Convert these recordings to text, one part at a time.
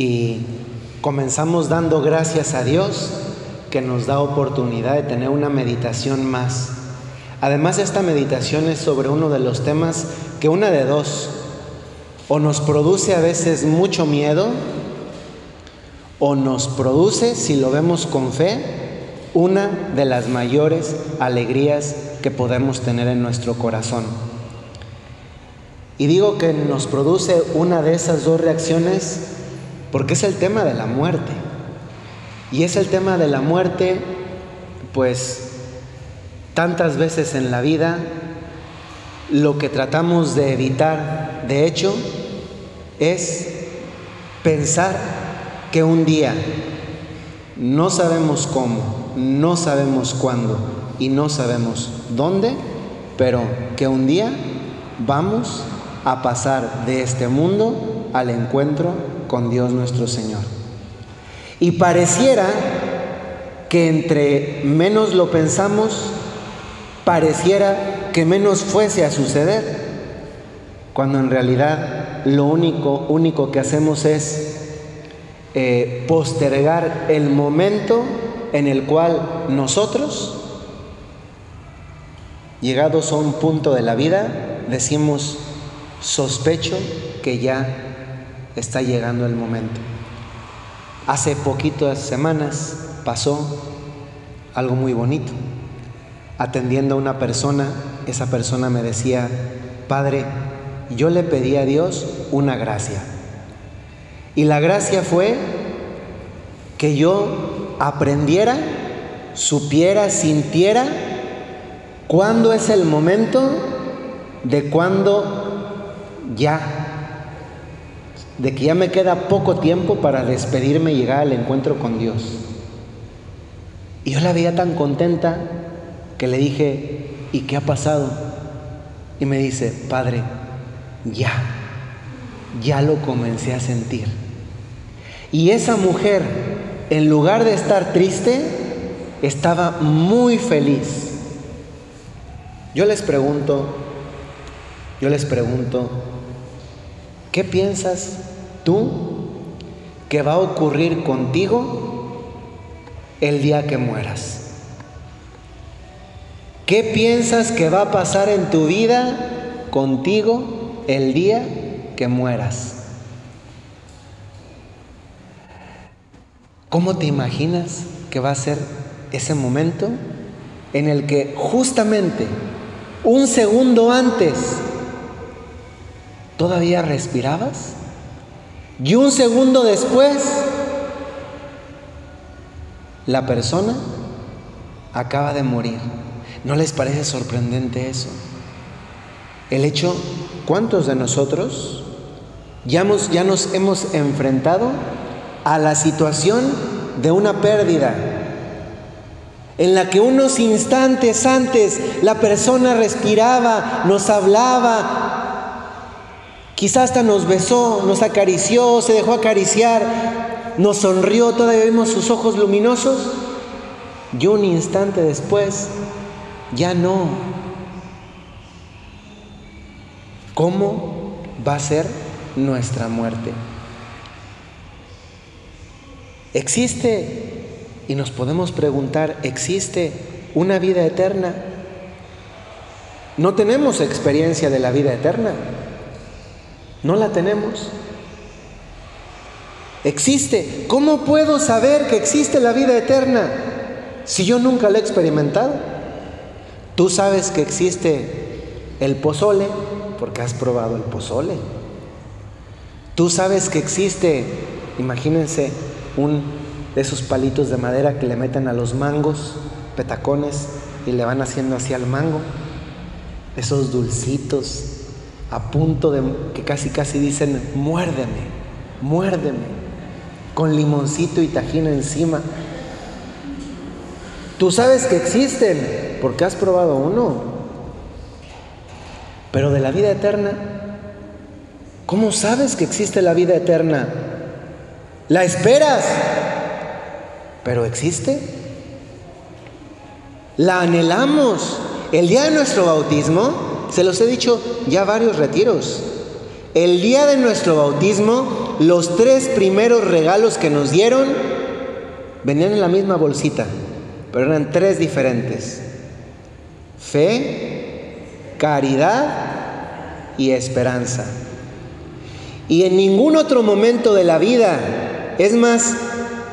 y comenzamos dando gracias a Dios que nos da oportunidad de tener una meditación más. Además, esta meditación es sobre uno de los temas que una de dos, o nos produce a veces mucho miedo, o nos produce, si lo vemos con fe, una de las mayores alegrías que podemos tener en nuestro corazón. Y digo que nos produce una de esas dos reacciones porque es el tema de la muerte. Y es el tema de la muerte, pues tantas veces en la vida lo que tratamos de evitar, de hecho, es pensar que un día, no sabemos cómo, no sabemos cuándo y no sabemos dónde, pero que un día vamos a pasar de este mundo al encuentro con Dios nuestro Señor. Y pareciera que entre menos lo pensamos, pareciera que menos fuese a suceder, cuando en realidad lo único, único que hacemos es eh, postergar el momento en el cual nosotros, llegados a un punto de la vida, decimos, sospecho que ya está llegando el momento. Hace poquitas semanas pasó algo muy bonito. Atendiendo a una persona, esa persona me decía, Padre, yo le pedí a Dios una gracia. Y la gracia fue que yo aprendiera, supiera, sintiera cuándo es el momento de cuándo ya de que ya me queda poco tiempo para despedirme y llegar al encuentro con Dios. Y yo la veía tan contenta que le dije, ¿y qué ha pasado? Y me dice, Padre, ya, ya lo comencé a sentir. Y esa mujer, en lugar de estar triste, estaba muy feliz. Yo les pregunto, yo les pregunto, ¿qué piensas tú que va a ocurrir contigo el día que mueras. ¿Qué piensas que va a pasar en tu vida contigo el día que mueras? ¿Cómo te imaginas que va a ser ese momento en el que justamente un segundo antes todavía respirabas? Y un segundo después, la persona acaba de morir. ¿No les parece sorprendente eso? El hecho, ¿cuántos de nosotros ya, nos hemos enfrentado a la situación de una pérdida? En la que unos instantes antes la persona respiraba, nos hablaba, Quizás hasta nos besó, nos acarició, se dejó acariciar, nos sonrió, todavía vimos sus ojos luminosos. Y un instante después, ya no. ¿Cómo va a ser nuestra muerte? ¿Existe? Y nos podemos preguntar, ¿existe una vida eterna? No tenemos experiencia de la vida eterna. No la tenemos. Existe. ¿Cómo puedo saber que existe la vida eterna si yo nunca la he experimentado? Tú sabes que existe el pozole porque has probado el pozole. Tú sabes que existe, imagínense, un de esos palitos de madera que le meten a los mangos, petacones, y le van haciendo así al mango. Esos dulcitos a punto de que casi casi dicen, muérdeme, muérdeme, con limoncito y tajina encima. Tú sabes que existen porque has probado uno, pero de la vida eterna, ¿cómo sabes que existe la vida eterna? La esperas, pero existe. La anhelamos. El día de nuestro bautismo, se los he dicho ya varios retiros. El día de nuestro bautismo los tres primeros regalos que nos dieron venían en la misma bolsita, pero eran tres diferentes. Fe, caridad y esperanza. Y en ningún otro momento de la vida es más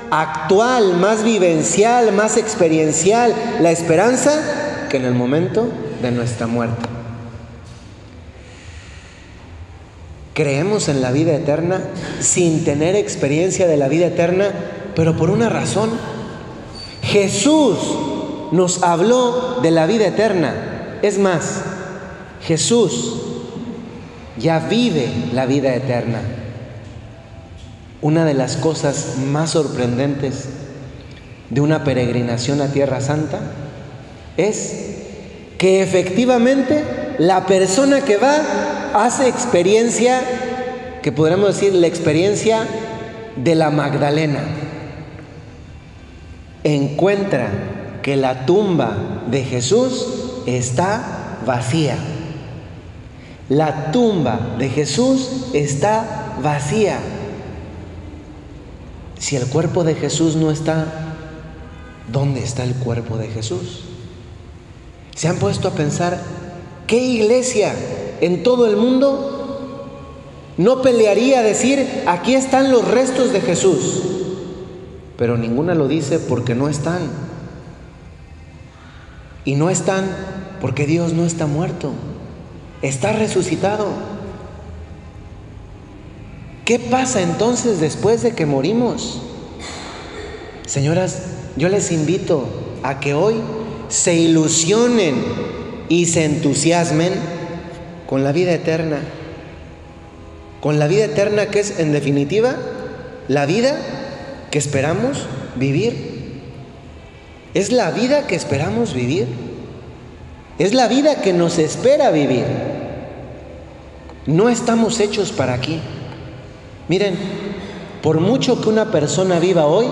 actual, más vivencial, más experiencial la esperanza que en el momento de nuestra muerte. Creemos en la vida eterna sin tener experiencia de la vida eterna, pero por una razón. Jesús nos habló de la vida eterna. Es más, Jesús ya vive la vida eterna. Una de las cosas más sorprendentes de una peregrinación a Tierra Santa es que efectivamente la persona que va hace experiencia, que podríamos decir la experiencia de la Magdalena. Encuentra que la tumba de Jesús está vacía. La tumba de Jesús está vacía. Si el cuerpo de Jesús no está, ¿dónde está el cuerpo de Jesús? ¿Se han puesto a pensar qué iglesia en todo el mundo no pelearía decir, aquí están los restos de Jesús? Pero ninguna lo dice porque no están. Y no están porque Dios no está muerto está resucitado. ¿Qué pasa entonces después de que morimos? Señoras, yo les invito a que hoy se ilusionen y se entusiasmen con la vida eterna. Con la vida eterna que es en definitiva la vida que esperamos vivir. Es la vida que esperamos vivir. Es la vida que nos espera vivir. No estamos hechos para aquí. Miren, por mucho que una persona viva hoy,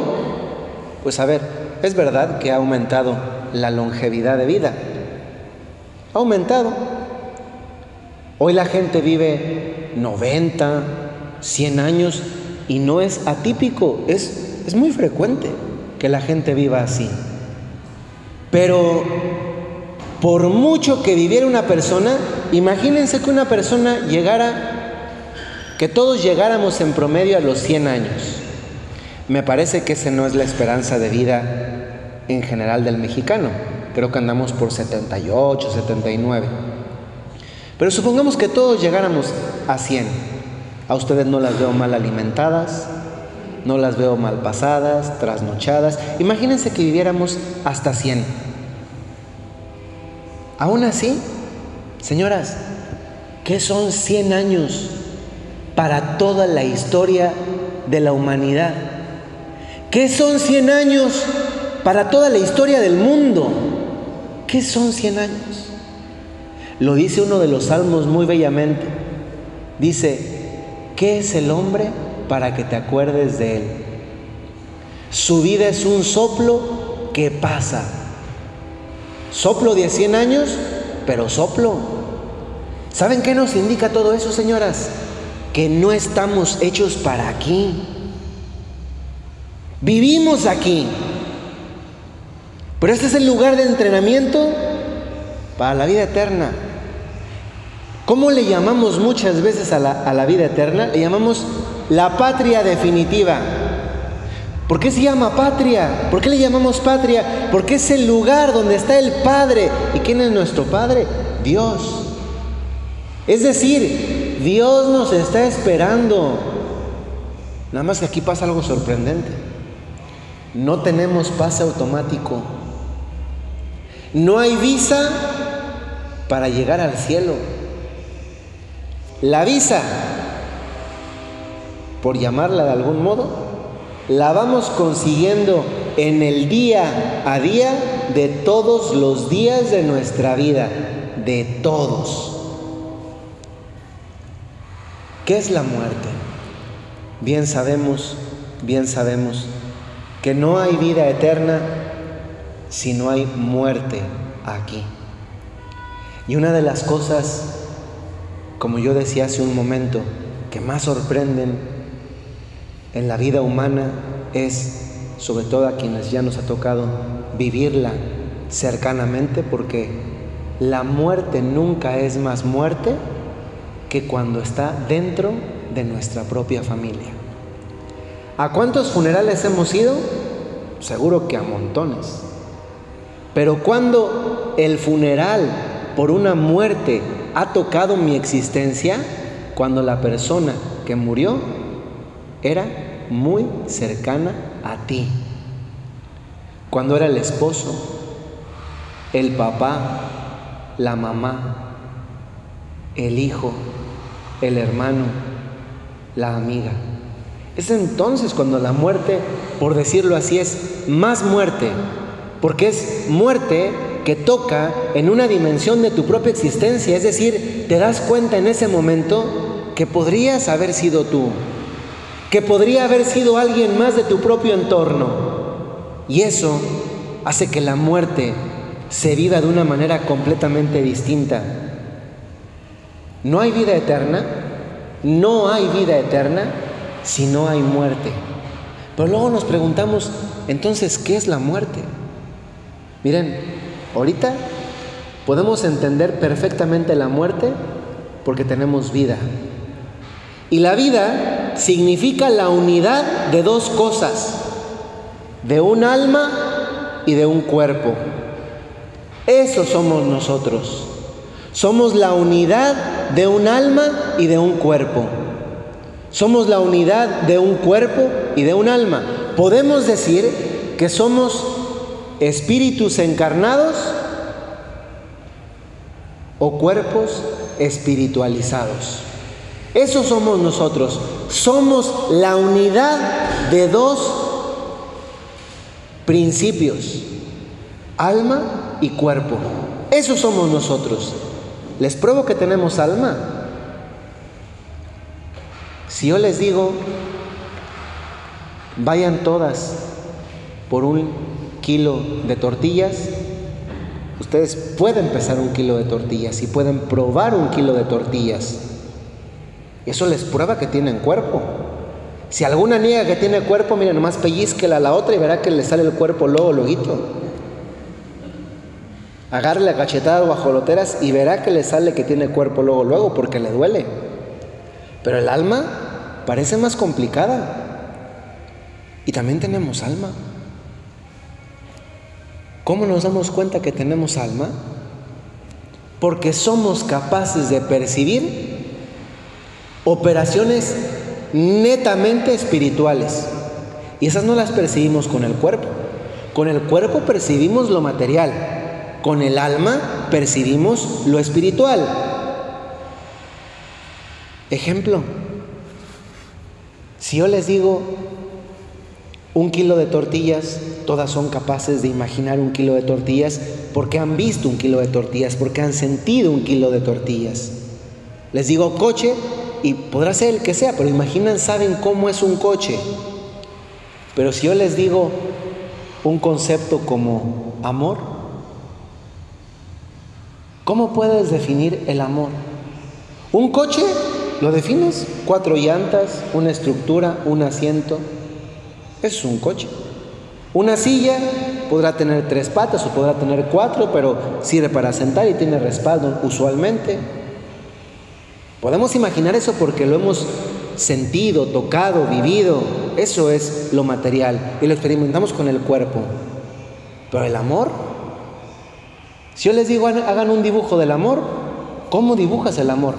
pues a ver, es verdad que ha aumentado la longevidad de vida. Ha aumentado. Hoy la gente vive 90, 100 años y no es atípico, es, es muy frecuente que la gente viva así. Pero por mucho que viviera una persona, imagínense que una persona llegara, que todos llegáramos en promedio a los 100 años. Me parece que esa no es la esperanza de vida en general del mexicano. Creo que andamos por 78, 79. Pero supongamos que todos llegáramos a 100. A ustedes no las veo mal alimentadas, no las veo mal pasadas, trasnochadas. Imagínense que viviéramos hasta 100. Aún así, señoras, ¿qué son 100 años para toda la historia de la humanidad? ¿Qué son 100 años para toda la historia del mundo? ¿Qué son 100 años? Lo dice uno de los salmos muy bellamente. Dice, ¿qué es el hombre para que te acuerdes de él? Su vida es un soplo que pasa Soplo de 100 años, pero soplo. ¿Saben qué nos indica todo eso, señoras? Que no estamos hechos para aquí. Vivimos aquí. Pero este es el lugar de entrenamiento para la vida eterna. ¿Cómo le llamamos muchas veces a la, a la vida eterna? Le llamamos la patria definitiva. ¿Por qué se llama patria? ¿Por qué le llamamos patria? Porque es el lugar donde está el Padre. ¿Y quién es nuestro Padre? Dios. Es decir, Dios nos está esperando. Nada más que aquí pasa algo sorprendente. No tenemos pase automático. No hay visa para llegar al cielo. La visa, por llamarla de algún modo, la vamos consiguiendo en el día a día de todos los días de nuestra vida, de todos. ¿Qué es la muerte? Bien sabemos, bien sabemos que no hay vida eterna si no hay muerte aquí. Y una de las cosas, como yo decía hace un momento, que más sorprenden en la vida humana es, sobre todo a quienes ya nos ha tocado vivirla cercanamente, porque la muerte nunca es más muerte que cuando está dentro de nuestra propia familia. ¿A cuántos funerales hemos ido? Seguro que a montones. Pero cuando el funeral por una muerte ha tocado mi existencia, cuando la persona que murió era muy cercana a ti. Cuando era el esposo, el papá, la mamá, el hijo, el hermano, la amiga. Es entonces cuando la muerte, por decirlo así, es más muerte, porque es muerte que toca en una dimensión de tu propia existencia, es decir, te das cuenta en ese momento que podrías haber sido tú, que podría haber sido alguien más de tu propio entorno. Y eso hace que la muerte se viva de una manera completamente distinta. No hay vida eterna, no hay vida eterna si no hay muerte. Pero luego nos preguntamos, entonces, ¿qué es la muerte? Miren, ahorita podemos entender perfectamente la muerte porque tenemos vida. Y la vida significa la unidad de dos cosas, de un alma y de un cuerpo. Eso somos nosotros. Somos la unidad de un alma y de un cuerpo. Somos la unidad de un cuerpo y de un alma. Podemos decir que somos espíritus encarnados o cuerpos espiritualizados. Eso somos nosotros. Somos la unidad de dos principios, alma y cuerpo. Eso somos nosotros. ¿Les pruebo que tenemos alma? Si yo les digo, vayan todas por un kilo de tortillas, ustedes pueden pesar un kilo de tortillas y pueden probar un kilo de tortillas. Eso les prueba que tienen cuerpo. Si alguna niega que tiene cuerpo, mira, nomás pellizquela a la otra y verá que le sale el cuerpo luego, luego. Agarre la cachetada o ajoloteras y verá que le sale que tiene cuerpo luego, luego, porque le duele. Pero el alma parece más complicada. Y también tenemos alma. ¿Cómo nos damos cuenta que tenemos alma? Porque somos capaces de percibir operaciones netamente espirituales. Y esas no las percibimos con el cuerpo. Con el cuerpo percibimos lo material. Con el alma percibimos lo espiritual. Ejemplo, si yo les digo un kilo de tortillas, todas son capaces de imaginar un kilo de tortillas porque han visto un kilo de tortillas, porque han sentido un kilo de tortillas. Les digo coche, y podrá ser el que sea, pero imaginan, saben cómo es un coche. Pero si yo les digo un concepto como amor, ¿cómo puedes definir el amor? Un coche, ¿lo defines? Cuatro llantas, una estructura, un asiento. es un coche. Una silla podrá tener tres patas o podrá tener cuatro, pero sirve para sentar y tiene respaldo usualmente. Podemos imaginar eso porque lo hemos sentido, tocado, vivido. Eso es lo material y lo experimentamos con el cuerpo. Pero el amor, si yo les digo hagan un dibujo del amor, ¿cómo dibujas el amor?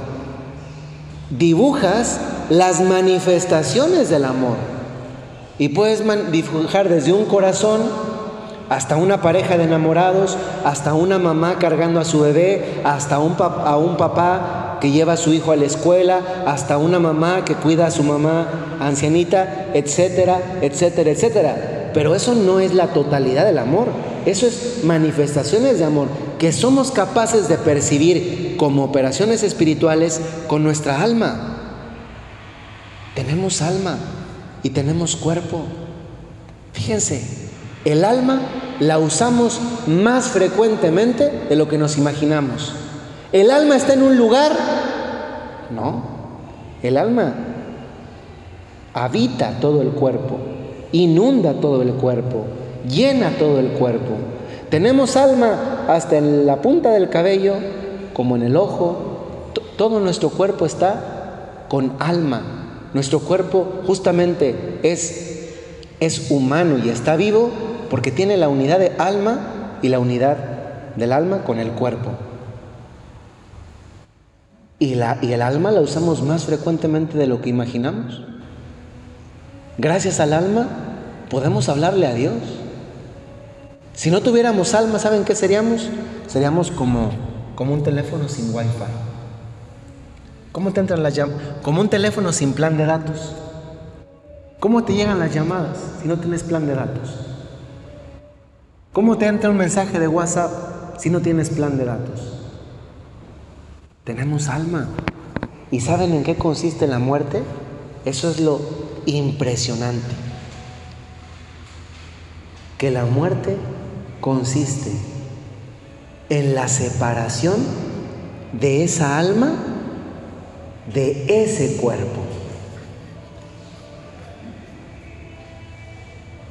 Dibujas las manifestaciones del amor. Y puedes dibujar desde un corazón hasta una pareja de enamorados, hasta una mamá cargando a su bebé, hasta un a un papá que lleva a su hijo a la escuela, hasta una mamá que cuida a su mamá ancianita, etcétera, etcétera, etcétera. Pero eso no es la totalidad del amor, eso es manifestaciones de amor que somos capaces de percibir como operaciones espirituales con nuestra alma. Tenemos alma y tenemos cuerpo. Fíjense, el alma la usamos más frecuentemente de lo que nos imaginamos. ¿El alma está en un lugar? No. El alma habita todo el cuerpo, inunda todo el cuerpo, llena todo el cuerpo. Tenemos alma hasta en la punta del cabello, como en el ojo. Todo nuestro cuerpo está con alma. Nuestro cuerpo justamente es, es humano y está vivo porque tiene la unidad de alma y la unidad del alma con el cuerpo. Y, la, y el alma la usamos más frecuentemente de lo que imaginamos. Gracias al alma podemos hablarle a Dios. Si no tuviéramos alma, ¿saben qué seríamos? Seríamos como, como un teléfono sin wifi. ¿Cómo te entran las llamadas? Como un teléfono sin plan de datos. ¿Cómo te llegan las llamadas si no tienes plan de datos? ¿Cómo te entra un mensaje de WhatsApp si no tienes plan de datos? Tenemos alma. ¿Y saben en qué consiste la muerte? Eso es lo impresionante. Que la muerte consiste en la separación de esa alma de ese cuerpo.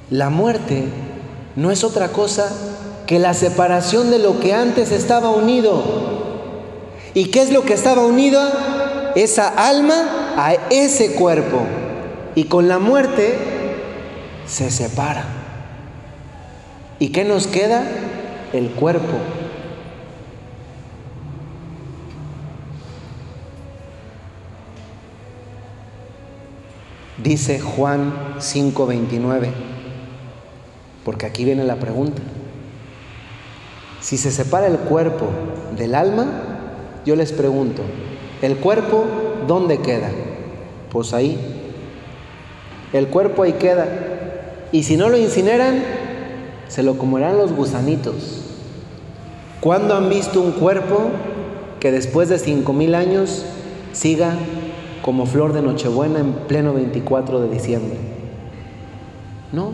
La muerte no es otra cosa que la separación de lo que antes estaba unido. ¿Y qué es lo que estaba unido? Esa alma a ese cuerpo. Y con la muerte se separa. ¿Y qué nos queda? El cuerpo. Dice Juan 5:29, porque aquí viene la pregunta. Si se separa el cuerpo del alma, yo les pregunto, ¿el cuerpo dónde queda? Pues ahí. El cuerpo ahí queda. Y si no lo incineran, se lo comerán los gusanitos. ¿Cuándo han visto un cuerpo que después de cinco mil años siga como flor de Nochebuena en pleno 24 de diciembre? No.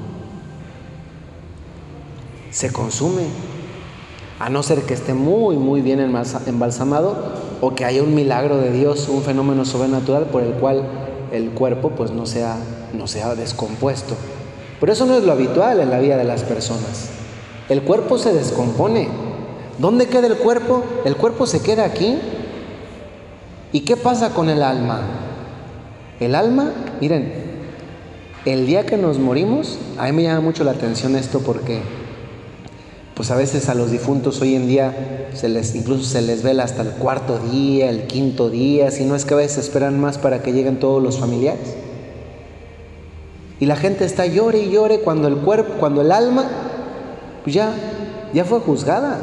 Se consume a no ser que esté muy, muy bien embalsamado o que haya un milagro de Dios, un fenómeno sobrenatural por el cual el cuerpo pues no sea, no sea descompuesto. Pero eso no es lo habitual en la vida de las personas. El cuerpo se descompone. ¿Dónde queda el cuerpo? El cuerpo se queda aquí. ¿Y qué pasa con el alma? El alma, miren, el día que nos morimos, a mí me llama mucho la atención esto porque pues a veces a los difuntos hoy en día se les, incluso se les vela hasta el cuarto día, el quinto día, si no es que a veces esperan más para que lleguen todos los familiares. Y la gente está llore y llore cuando el cuerpo, cuando el alma, pues ya, ya fue juzgada.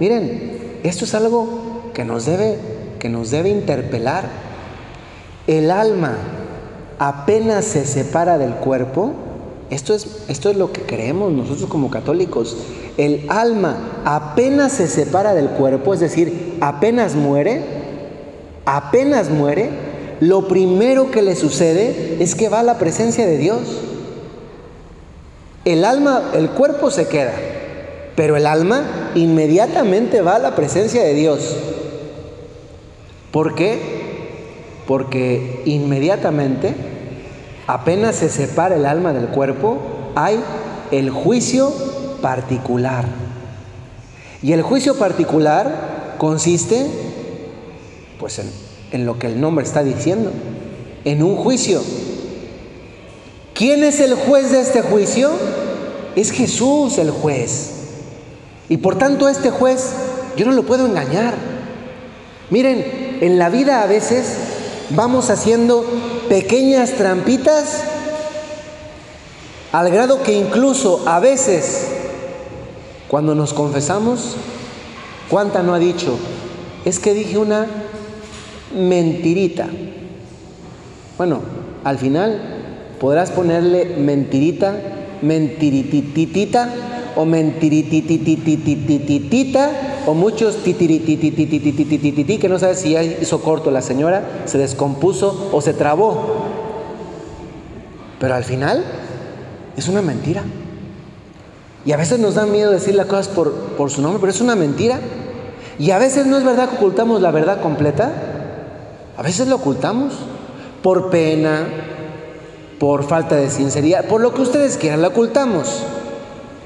Miren, esto es algo que nos debe, que nos debe interpelar. El alma apenas se separa del cuerpo, esto es, esto es lo que creemos nosotros como católicos. El alma apenas se separa del cuerpo, es decir, apenas muere, apenas muere, lo primero que le sucede es que va a la presencia de Dios. El alma, el cuerpo se queda, pero el alma inmediatamente va a la presencia de Dios. ¿Por qué? Porque inmediatamente apenas se separa el alma del cuerpo, hay el juicio particular. Y el juicio particular consiste, pues, en, en lo que el nombre está diciendo, en un juicio. ¿Quién es el juez de este juicio? Es Jesús el juez. Y por tanto este juez yo no lo puedo engañar. Miren, en la vida a veces vamos haciendo pequeñas trampitas al grado que incluso a veces cuando nos confesamos, ¿cuánta no ha dicho? Es que dije una mentirita. Bueno, al final podrás ponerle mentirita, mentirititita o mentirititititititita o muchos titiritititititititi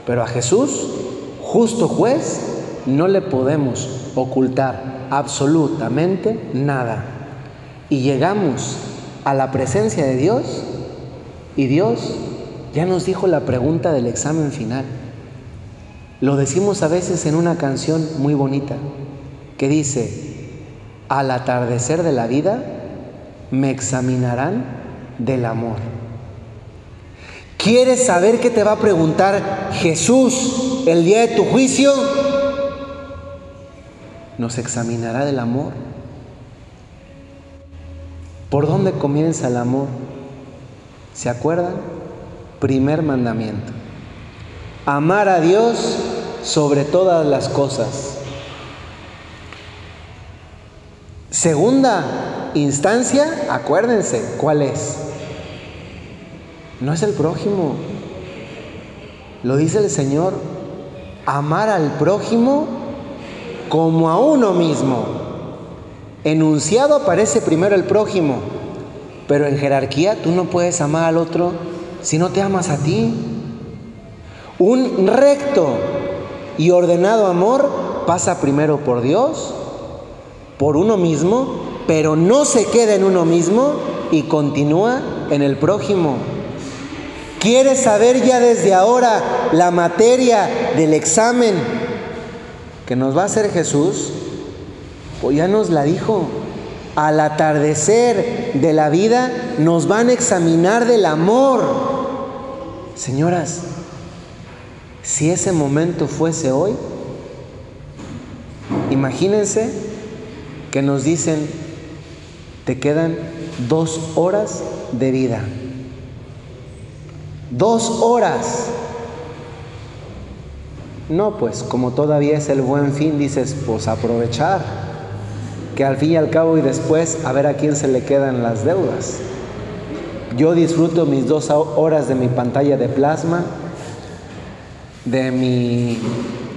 Pero a Jesús, justo juez, no le podemos ocultar absolutamente nada. Y llegamos a la presencia de Dios y Dios ya nos dijo la pregunta del examen final. Lo decimos a veces en una canción muy bonita que dice, al atardecer de la vida me examinarán del amor. ¿Quieres saber qué te va a preguntar Jesús el día de tu juicio? Nos examinará del amor. ¿Por dónde comienza el amor? ¿Se acuerdan? Primer mandamiento. Amar a Dios sobre todas las cosas. Segunda instancia, acuérdense, ¿cuál es? No es el prójimo. Lo dice el Señor, amar al prójimo como a uno mismo. Enunciado aparece primero el prójimo, pero en jerarquía tú no puedes amar al otro si no te amas a ti. Un recto y ordenado amor pasa primero por Dios, por uno mismo, pero no se queda en uno mismo y continúa en el prójimo. ¿Quieres saber ya desde ahora la materia del examen que nos va a hacer Jesús? Pues ya nos la dijo. Al atardecer de la vida nos van a examinar del amor. Señoras, si ese momento fuese hoy, imagínense que nos dicen, te quedan dos horas de vida. Dos horas. No, pues como todavía es el buen fin, dices, pues aprovechar, que al fin y al cabo y después a ver a quién se le quedan las deudas. Yo disfruto mis dos horas de mi pantalla de plasma, de mi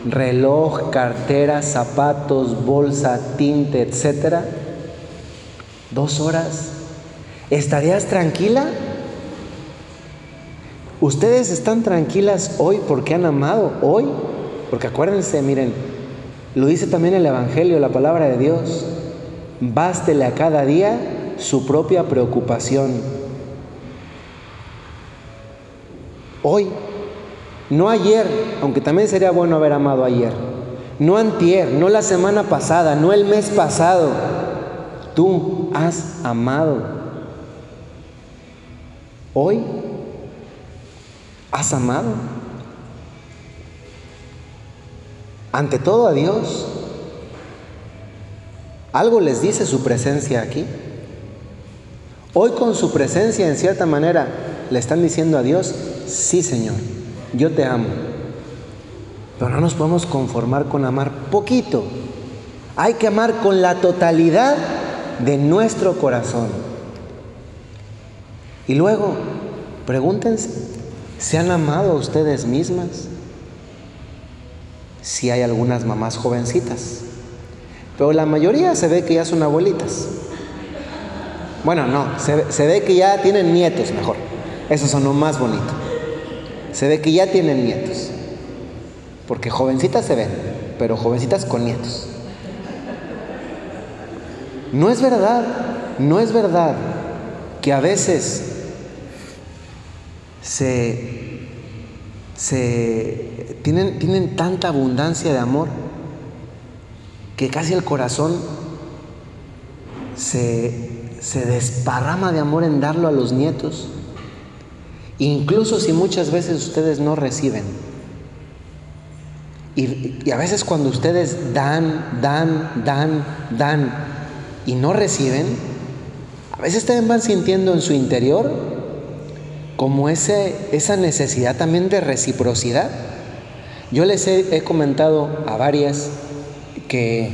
reloj, cartera, zapatos, bolsa, tinte, etcétera. Dos horas. ¿Estarías tranquila? ¿Ustedes están tranquilas hoy porque han amado hoy? Porque acuérdense, miren, lo dice también el Evangelio, la palabra de Dios. Bástele a cada día su propia preocupación. Hoy no ayer, aunque también sería bueno haber amado ayer. No antier, no la semana pasada, no el mes pasado. Tú has amado. Hoy has amado. Ante todo a Dios. ¿Algo les dice su presencia aquí? Hoy con su presencia en cierta manera le están diciendo a Dios, sí Señor yo te amo. Pero no nos podemos conformar con amar poquito. Hay que amar con la totalidad de nuestro corazón. Y luego, pregúntense, ¿se han amado ustedes mismas? Si hay algunas mamás jovencitas, pero la mayoría se ve que ya son abuelitas. Bueno, no, se, se ve que ya tienen nietos mejor. Eso son lo más bonito se ve que ya tienen nietos. Porque jovencitas se ven, pero jovencitas con nietos. No es verdad, no es verdad que a veces se, se tienen, tienen tanta abundancia de amor que casi el corazón se, se desparrama de amor en darlo a los nietos incluso si muchas veces ustedes no reciben. Y, a veces cuando ustedes dan, dan, dan, dan y no reciben, a veces también van sintiendo en su interior como ese, esa necesidad también de reciprocidad. Yo les he, comentado a varias que,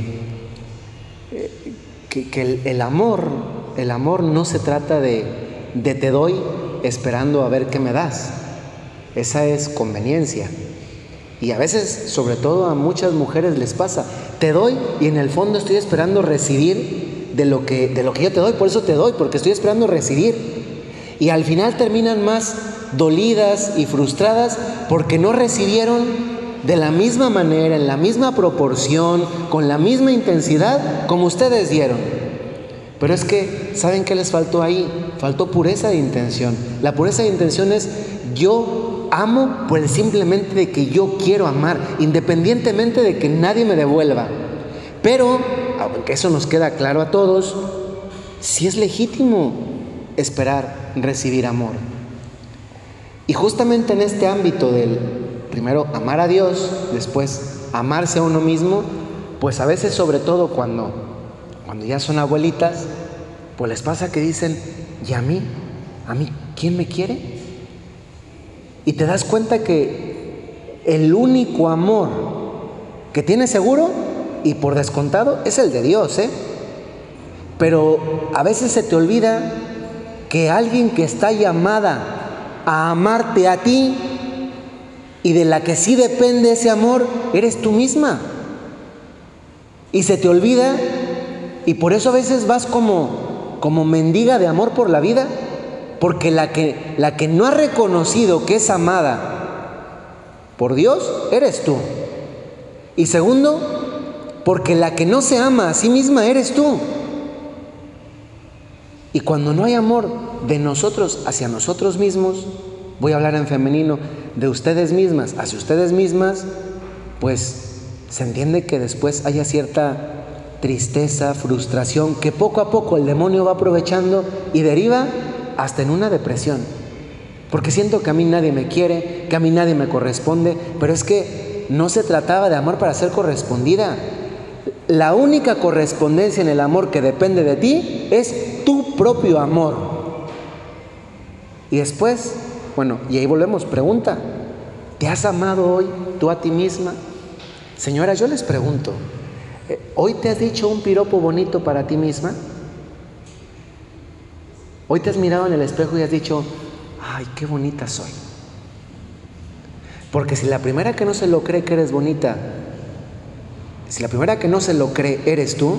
que, el, amor, el amor no se trata de, de te doy esperando a ver qué me das. Esa es conveniencia. Y a veces, sobre todo a muchas mujeres les pasa, te doy y en el fondo estoy esperando recibir de lo que, de lo que yo te doy, por eso te doy, porque estoy esperando recibir. Y al final terminan más dolidas y frustradas porque no recibieron de la misma manera, en la misma proporción, con la misma intensidad como ustedes dieron. Pero es que, ¿saben qué les faltó ahí? Faltó pureza de intención. La pureza de intención es yo amo pues simplemente de que yo quiero amar, independientemente de que nadie me devuelva. Pero, aunque eso nos queda claro a todos, si es legítimo esperar recibir amor. Y justamente en este ámbito del primero amar a Dios, después amarse a uno mismo, pues a veces sobre todo cuando, cuando ya son abuelitas, pues les pasa que dicen, ¿y a mí? ¿A mí quién me quiere? Y te das cuenta que el único amor que tienes seguro y por descontado es el de Dios, ¿eh? Pero a veces se te olvida que alguien que está llamada a amarte a ti y de la que sí depende ese amor, eres tú misma. Y se te olvida y por eso a veces vas como, como mendiga de amor por la vida, porque la que, la que no ha reconocido que es amada por Dios, eres tú. Y segundo, porque la que no se ama a sí misma, eres tú. Y cuando no hay amor de nosotros hacia nosotros mismos, voy a hablar en femenino, de ustedes mismas hacia ustedes mismas, pues se entiende que después haya cierta tristeza, frustración, que poco a poco el demonio va aprovechando y deriva hasta en una depresión. Porque siento que a mí nadie me quiere, que a mí nadie me corresponde, pero es que no se trataba de amor para ser correspondida. La única correspondencia en el amor que depende de ti es tu propio amor. Y después, bueno, y ahí volvemos, pregunta, ¿te has amado hoy tú a ti misma? Señora, yo les pregunto, eh, ¿hoy te has dicho un piropo bonito para ti misma? ¿Hoy te has mirado en el espejo y has dicho, ay, qué bonita soy? Porque si la primera que no se lo cree que eres bonita si la primera que no se lo cree eres tú,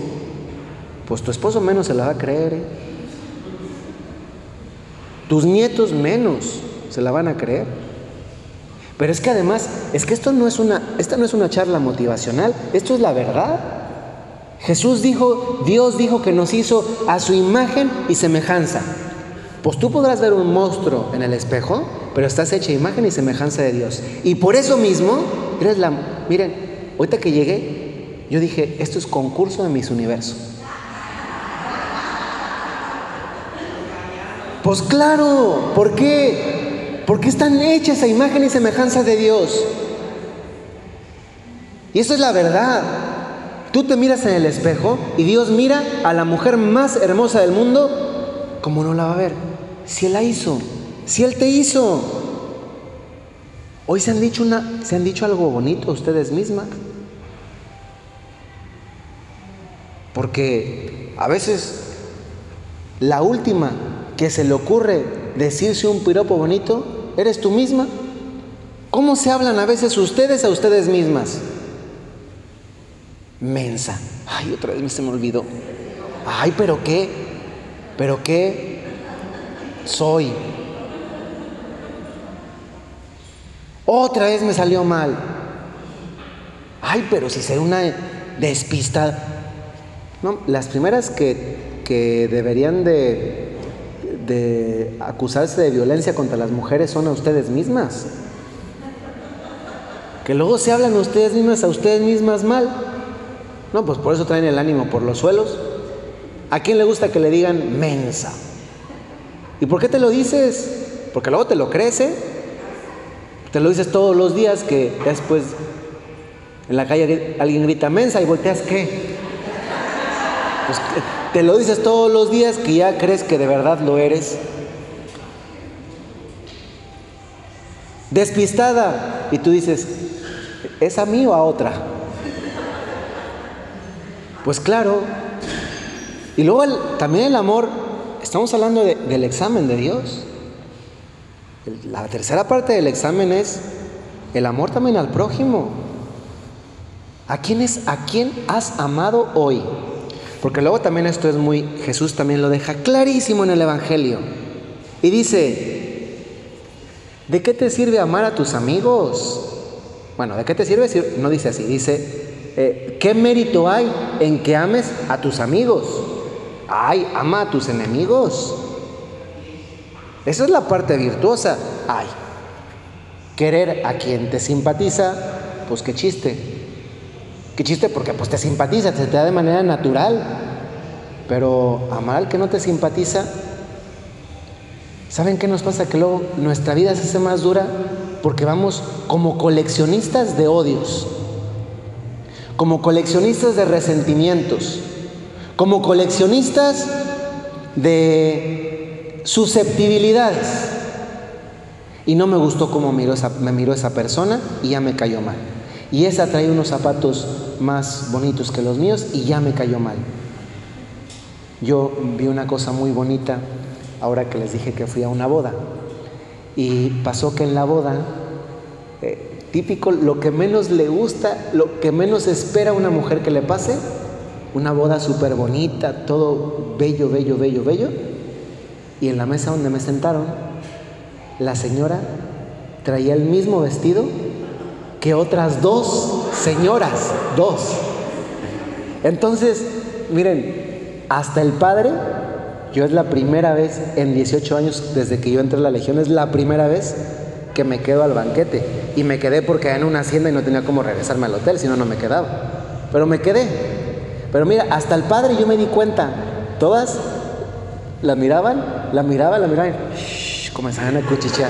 pues tu esposo menos se la va a creer. ¿eh? Tus nietos menos se la van a creer. Pero es que además, es que esto no es una, esta no es una charla motivacional, esto es la verdad. Jesús dijo, Dios dijo que nos hizo a su imagen y semejanza. Pues tú podrás ver un monstruo en el espejo, pero estás hecha imagen y semejanza de Dios. Y por eso mismo, eres la, miren, ahorita que llegué, yo dije, esto es concurso de mis universos. Pues claro, ¿por qué? Porque están hechas a imagen y semejanza de Dios. Y eso es la verdad. Tú te miras en el espejo y Dios mira a la mujer más hermosa del mundo, como no la va a ver? Si Él la hizo, si Él te hizo. Hoy se han dicho, una, se han dicho algo bonito ustedes mismas. Porque a veces la última que se le ocurre decirse un piropo bonito, eres tú misma. ¿Cómo se hablan a veces ustedes a ustedes mismas? Mensa. Ay, otra vez se me olvidó. Ay, pero qué, pero qué soy. Otra vez me salió mal. Ay, pero si ser una despistada. No, las primeras que, deberían de, de acusarse de violencia contra las mujeres son a ustedes mismas. Que luego se hablan ustedes mismas a ustedes mismas mal. No, pues por eso traen el ánimo por los suelos. ¿A quién le gusta que le digan mensa? ¿Y por qué te lo dices? Porque luego te lo crees, ¿eh? Te lo dices todos los días que después en la calle alguien grita mensa y volteas, ¿qué? Pues, te lo dices todos los días que ya crees que de verdad lo eres. Despistada. Y tú dices, ¿es a mí o a otra? Pues claro. Y luego también el amor, estamos hablando del examen de Dios. La tercera parte del examen es el amor también al prójimo. ¿A quién, es, ¿A quién has amado hoy? Porque luego también esto es muy, Jesús también lo deja clarísimo en el Evangelio. Y dice, ¿de qué te sirve amar a tus amigos? Bueno, ¿de qué te sirve? No dice así, dice, eh, ¿qué mérito hay en que ames a tus amigos? Ay, ama a tus enemigos. Esa es la parte virtuosa. Ay, querer a quien te simpatiza, pues qué chiste. Qué chiste porque pues te simpatiza, te, te da de manera natural. Pero amar al que no te simpatiza, ¿saben qué nos pasa? Que luego nuestra vida se hace más dura porque vamos como coleccionistas de odios, como coleccionistas de resentimientos, como coleccionistas de susceptibilidades. Y no me gustó cómo me miró esa persona y ya me cayó mal. Y esa trae unos zapatos más bonitos que los míos y ya me cayó mal. Yo vi una cosa muy bonita ahora que les dije que fui a una boda. Y pasó que en la boda, eh, típico, lo que menos le gusta, lo que menos espera una mujer que le pase, una boda súper bonita, todo bello, bello, bello, bello. Y en la mesa donde me sentaron, la señora traía el mismo vestido que otras dos señoras, dos. Entonces, miren, hasta el padre yo es la primera vez en 18 años desde que yo entré a la Legión, es la primera vez que me quedo al banquete. Y me quedé porque en una hacienda y no tenía cómo regresarme al hotel, si no, no me quedaba. Pero me quedé. Pero mira, hasta el padre yo me di cuenta. Todas la miraban, la miraban, la miraban comenzaban a cuchichear.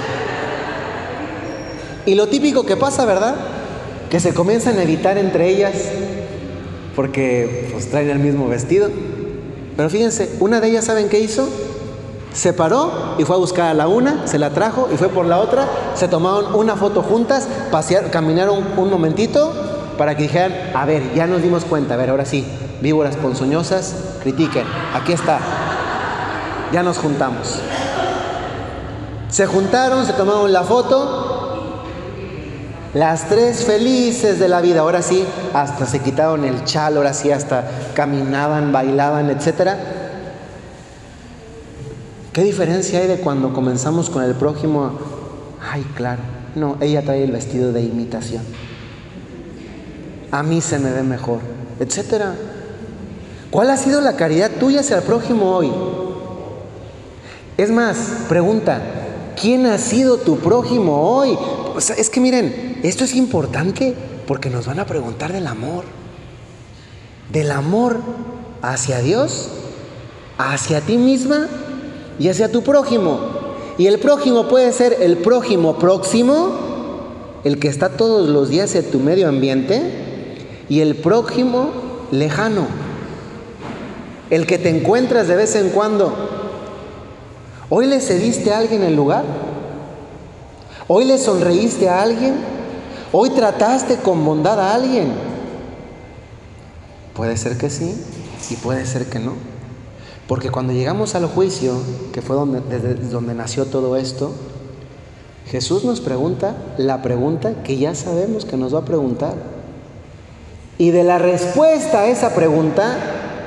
Y lo típico que pasa, ¿verdad? Que se comienzan a evitar entre ellas porque pues traen el mismo vestido. Pero fíjense, una de ellas, ¿saben qué hizo? Se paró y fue a buscar a la una, se la trajo y fue por la otra, se tomaron una foto juntas, pasearon, caminaron un momentito para que dijeran, a ver, ya nos dimos cuenta, a ver, ahora sí, víboras ponzoñosas, critiquen, aquí está, ya nos juntamos. Se juntaron, se tomaron la foto las tres felices de la vida, ahora sí, hasta se quitaron el chal, ahora sí, hasta caminaban, bailaban, etc. ¿Qué diferencia hay de cuando comenzamos con el prójimo? Ay, claro, no, ella trae el vestido de imitación. A mí se me ve mejor, etc. ¿Cuál ha sido la caridad tuya hacia el prójimo hoy? Es más, pregunta, ¿quién ha sido tu prójimo hoy? Es que miren, esto es importante porque nos van a preguntar del amor. Del amor hacia Dios, hacia ti misma y hacia tu prójimo. Y el prójimo puede ser el prójimo próximo, el que está todos los días en tu medio ambiente, y el prójimo lejano, el que te encuentras de vez en cuando. ¿Hoy le cediste a alguien el lugar? ¿Hoy le sonreíste a alguien? Hoy trataste con bondad a alguien. Puede ser que sí y puede ser que no. Porque cuando llegamos al juicio, que fue donde, desde donde nació todo esto, Jesús nos pregunta la pregunta que ya sabemos que nos va a preguntar. Y de la respuesta a esa pregunta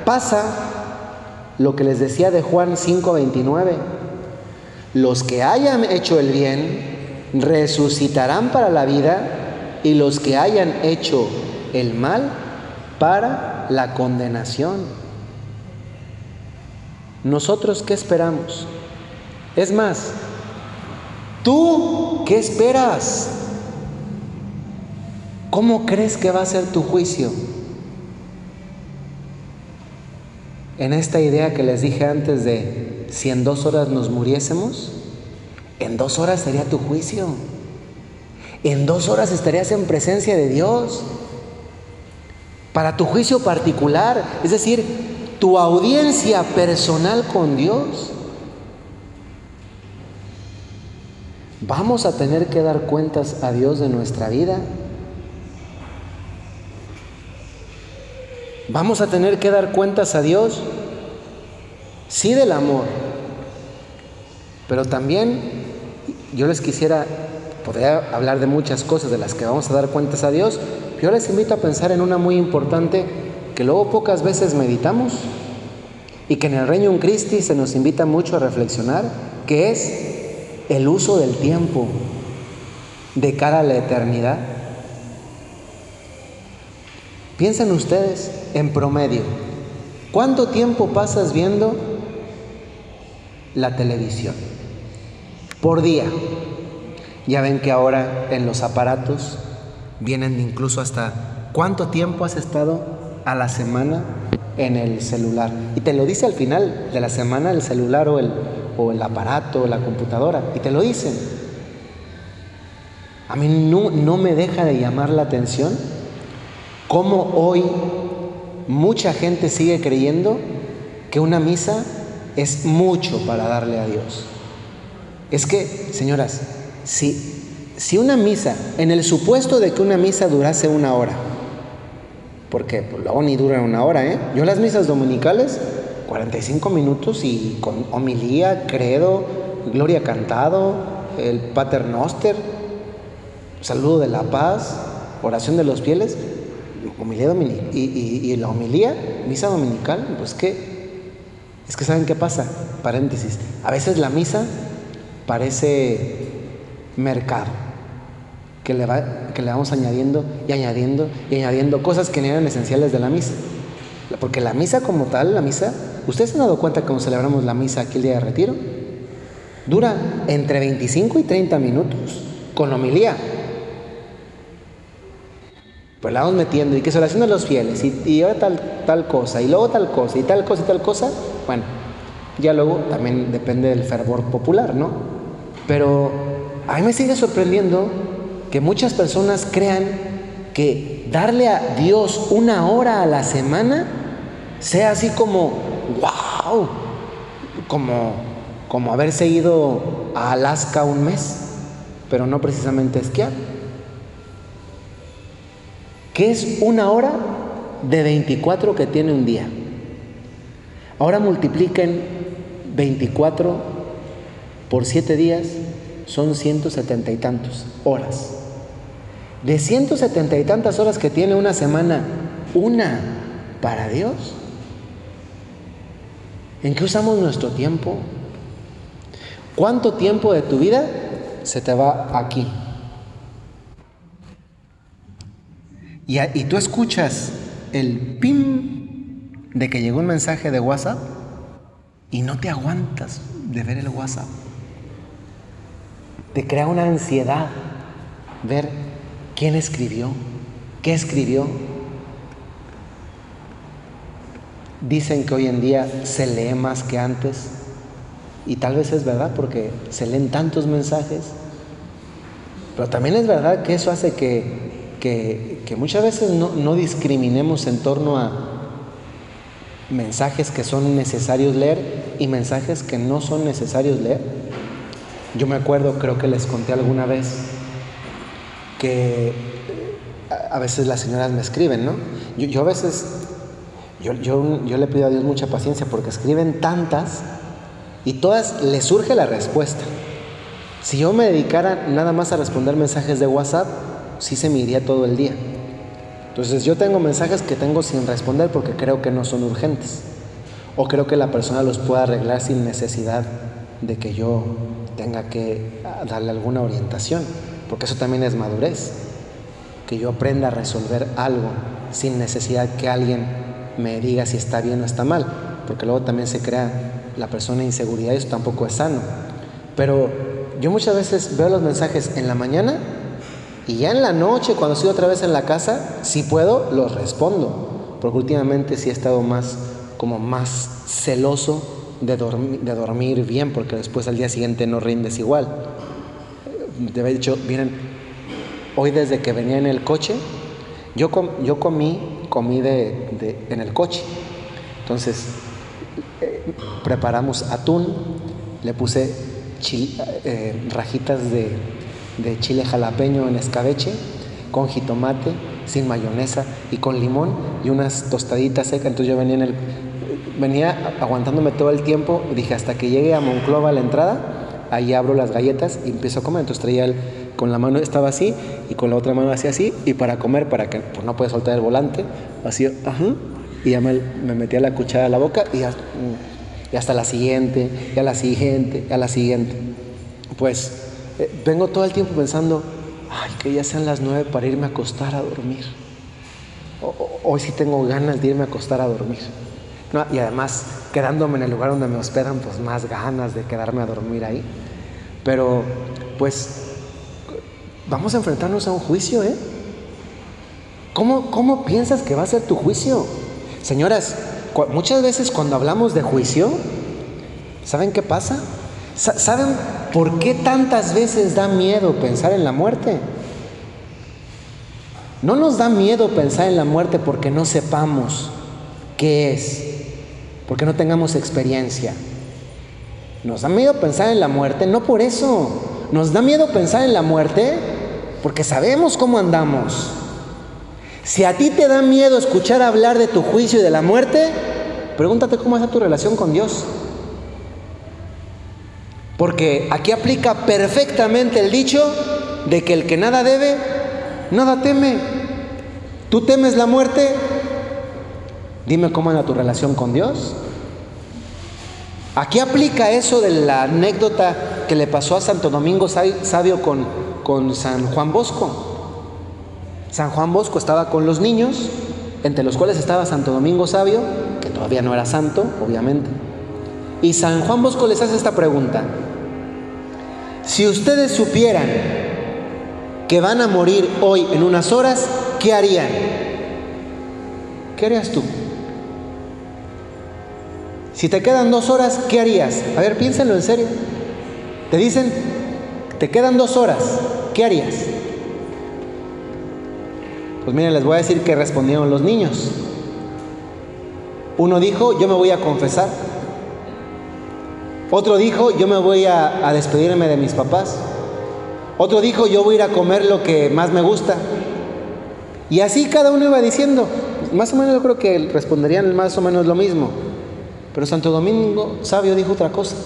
pasa lo que les decía de Juan 5:29. Los que hayan hecho el bien resucitarán para la vida y los que hayan hecho el mal para la condenación. ¿Nosotros qué esperamos? Es más, ¿tú qué esperas? ¿Cómo crees que va a ser tu juicio? En esta idea que les dije antes de si en dos horas nos muriésemos, en dos horas sería tu juicio. En dos horas estarías en presencia de Dios. Para tu juicio particular, es decir, tu audiencia personal con Dios. ¿Vamos a tener que dar cuentas a Dios de nuestra vida? ¿Vamos a tener que dar cuentas a Dios? Sí del amor, pero también yo les quisiera Podría hablar de muchas cosas de las que vamos a dar cuentas a Dios. Yo les invito a pensar en una muy importante que luego pocas veces meditamos y que en el Reino Christi se nos invita mucho a reflexionar, que es el uso del tiempo de cara a la eternidad. Piensen ustedes en promedio, ¿cuánto tiempo pasas viendo la televisión? Por día. Ya ven que ahora en los aparatos vienen incluso hasta cuánto tiempo has estado a la semana en el celular. Y te lo dice al final de la semana el celular o el, o el aparato o la computadora. Y te lo dicen. A mí no, no me deja de llamar la atención cómo hoy mucha gente sigue creyendo que una misa es mucho para darle a Dios. Es que, señoras, si, si una misa, en el supuesto de que una misa durase una hora, porque pues, la ONI dura una hora, ¿eh? Yo las misas dominicales, 45 minutos y con homilía, credo, gloria cantado, el pater noster, saludo de la paz, oración de los fieles, homilía dominical y, la homilía, misa dominical, pues que es que saben qué pasa, paréntesis, a veces la misa parece mercado, que le, va, que le vamos añadiendo y añadiendo y añadiendo cosas que no eran esenciales de la misa. Porque la misa como tal, la misa, ¿ustedes se han dado cuenta cuando celebramos la misa aquí el día de retiro? Dura entre 25 y 30 minutos con homilía. Pues la vamos metiendo y que se oración de los fieles y, y tal, tal cosa y luego tal cosa y tal cosa y tal cosa. Bueno, ya luego también depende del fervor popular, ¿no? Pero a mí me sigue sorprendiendo que muchas personas crean que darle a Dios una hora a la semana sea así como, wow, como, como haberse ido a Alaska un mes, pero no precisamente esquiar. ¿Qué es una hora de 24 que tiene un día? Ahora multipliquen 24 por 7 días, son 170 y tantos horas. De 170 y tantas horas que tiene una semana, una para Dios. ¿En qué usamos nuestro tiempo? ¿Cuánto tiempo de tu vida se te va aquí? Y, y tú escuchas el pim de que llegó un mensaje de WhatsApp y no te aguantas de ver el WhatsApp. Te crea una ansiedad ver quién escribió, qué escribió. Dicen que hoy en día se lee más que antes y tal vez es verdad porque se leen tantos mensajes, pero también es verdad que eso hace que, que, muchas veces no, no discriminemos en torno a mensajes que son necesarios leer y mensajes que no son necesarios leer. Yo me acuerdo, creo que les conté alguna vez, que a veces las señoras me escriben, ¿no? Yo, a veces, yo, yo, yo, le pido a Dios mucha paciencia porque escriben tantas y todas les surge la respuesta. Si yo me dedicara nada más a responder mensajes de WhatsApp, sí se me iría todo el día. Entonces yo tengo mensajes que tengo sin responder porque creo que no son urgentes. O creo que la persona los puede arreglar sin necesidad de que yo tenga que darle alguna orientación porque eso también es madurez, que yo aprenda a resolver algo sin necesidad que alguien me diga si está bien o está mal, porque luego también se crea la persona inseguridad y eso tampoco es sano. Pero yo muchas veces veo los mensajes en la mañana y ya en la noche, cuando estoy otra vez en la casa, si puedo, los respondo, porque últimamente sí he estado más, como más celoso de, de dormir bien, porque después al día siguiente no rindes igual había dicho, miren, hoy desde que venía en el coche, yo, yo comí, comí de, en el coche. Entonces, eh, preparamos atún, le puse eh, rajitas de, de chile jalapeño en escabeche, con jitomate, sin mayonesa y con limón y unas tostaditas secas. Entonces yo venía en el venía aguantándome todo el tiempo, dije hasta que llegue a Monclova a la entrada, ahí abro las galletas y empiezo a comer. Entonces traía el, con la mano estaba así y con la otra mano hacía así y para comer, para que pues, no puede soltar el volante, así, ajá. y ya me, metía la cuchara a la boca y, y hasta la siguiente, y a la siguiente, y a la siguiente. Pues eh, vengo todo el tiempo pensando, ay, que ya sean las nueve para irme a acostar a dormir. hoy sí tengo ganas de irme a acostar a dormir. Y además, quedándome en el lugar donde me hospedan, pues más ganas de quedarme a dormir ahí. Pero, pues, vamos a enfrentarnos a un juicio, ¿eh? ¿Cómo, cómo piensas que va a ser tu juicio? Señoras, muchas veces cuando hablamos de juicio, ¿saben qué pasa? ¿Saben por qué tantas veces da miedo pensar en la muerte? No nos da miedo pensar en la muerte porque no sepamos qué es, porque no tengamos experiencia. Nos da miedo pensar en la muerte, no por eso. Nos da miedo pensar en la muerte porque sabemos cómo andamos. Si a ti te da miedo escuchar hablar de tu juicio y de la muerte, pregúntate cómo está tu relación con Dios. Porque aquí aplica perfectamente el dicho de que el que nada debe, nada teme. ¿Tú temes la muerte? Dime cómo anda tu relación con Dios. Aquí aplica eso de la anécdota que le pasó a Santo Domingo Sabio con, con San Juan Bosco. San Juan Bosco estaba con los niños, entre los cuales estaba Santo Domingo Sabio, que todavía no era santo, obviamente. Y San Juan Bosco les hace esta pregunta. Si ustedes supieran que van a morir hoy en unas horas, ¿qué harían? ¿Qué harías tú? Si te quedan dos horas, ¿qué harías? A ver, piénsenlo en serio. Te dicen, te quedan dos horas, ¿qué harías? Pues miren, les voy a decir que respondieron los niños. Uno dijo, yo me voy a confesar. Otro dijo, yo me voy a, despedirme de mis papás. Otro dijo, yo voy a ir a comer lo que más me gusta. Y así cada uno iba diciendo. Más o menos yo creo que responderían más o menos lo mismo. Pero Santo Domingo Sabio dijo otra cosa.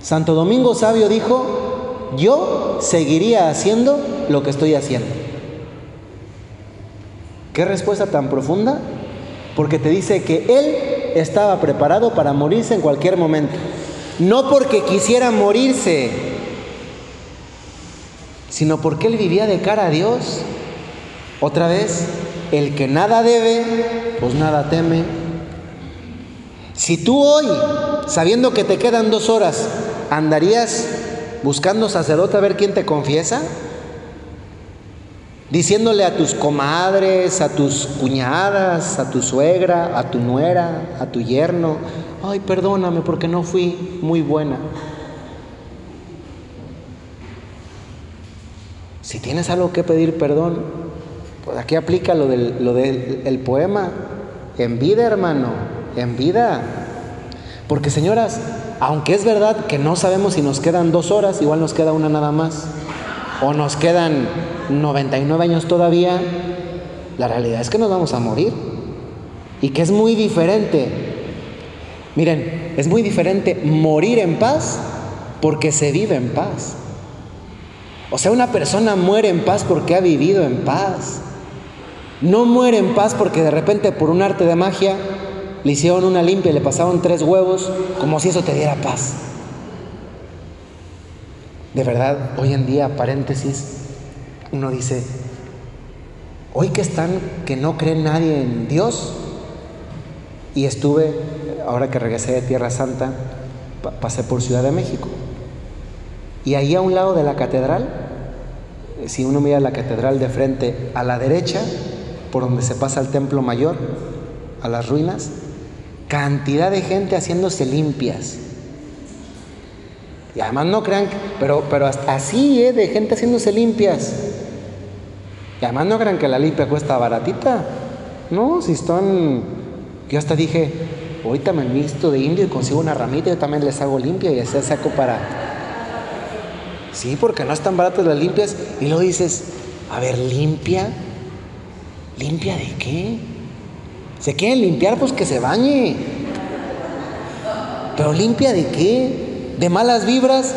Santo Domingo Sabio dijo, yo seguiría haciendo lo que estoy haciendo. ¿Qué respuesta tan profunda? Porque te dice que él estaba preparado para morirse en cualquier momento. No porque quisiera morirse, sino porque él vivía de cara a Dios. Otra vez, el que nada debe, pues nada teme. Si tú hoy, sabiendo que te quedan dos horas, andarías buscando sacerdote a ver quién te confiesa, diciéndole a tus comadres, a tus cuñadas, a tu suegra, a tu nuera, a tu yerno, ay, perdóname porque no fui muy buena. Si tienes algo que pedir perdón, pues aquí aplica lo del, poema. En vida, hermano, en vida. Porque señoras, aunque es verdad que no sabemos si nos quedan dos horas, igual nos queda una nada más o nos quedan 99 años todavía, la realidad es que nos vamos a morir. Y que es muy diferente. Miren, es muy diferente morir en paz porque se vive en paz. O sea, una persona muere en paz porque ha vivido en paz. No muere en paz porque de repente por un arte de magia le hicieron una limpia y le pasaron tres huevos como si eso te diera paz. De verdad, hoy en día, paréntesis, uno dice, hoy que están, que no cree nadie en Dios, y estuve, ahora que regresé de Tierra Santa, pasé por Ciudad de México. Y ahí a un lado de la catedral, si uno mira la catedral de frente a la derecha, por donde se pasa el templo mayor, a las ruinas, cantidad de gente haciéndose limpias, y además no crean, pero, pero hasta así, ¿eh? de gente haciéndose limpias. Y además no crean que la limpia cuesta baratita. No, si están, yo hasta dije, ahorita me visto de indio y consigo una ramita, yo también les hago limpia y así saco para... Sí, porque no están baratas las limpias. Y luego dices, a ver, limpia. ¿Limpia de qué? ¿Se quieren limpiar? Pues que se bañe. Pero limpia de qué? de malas vibras.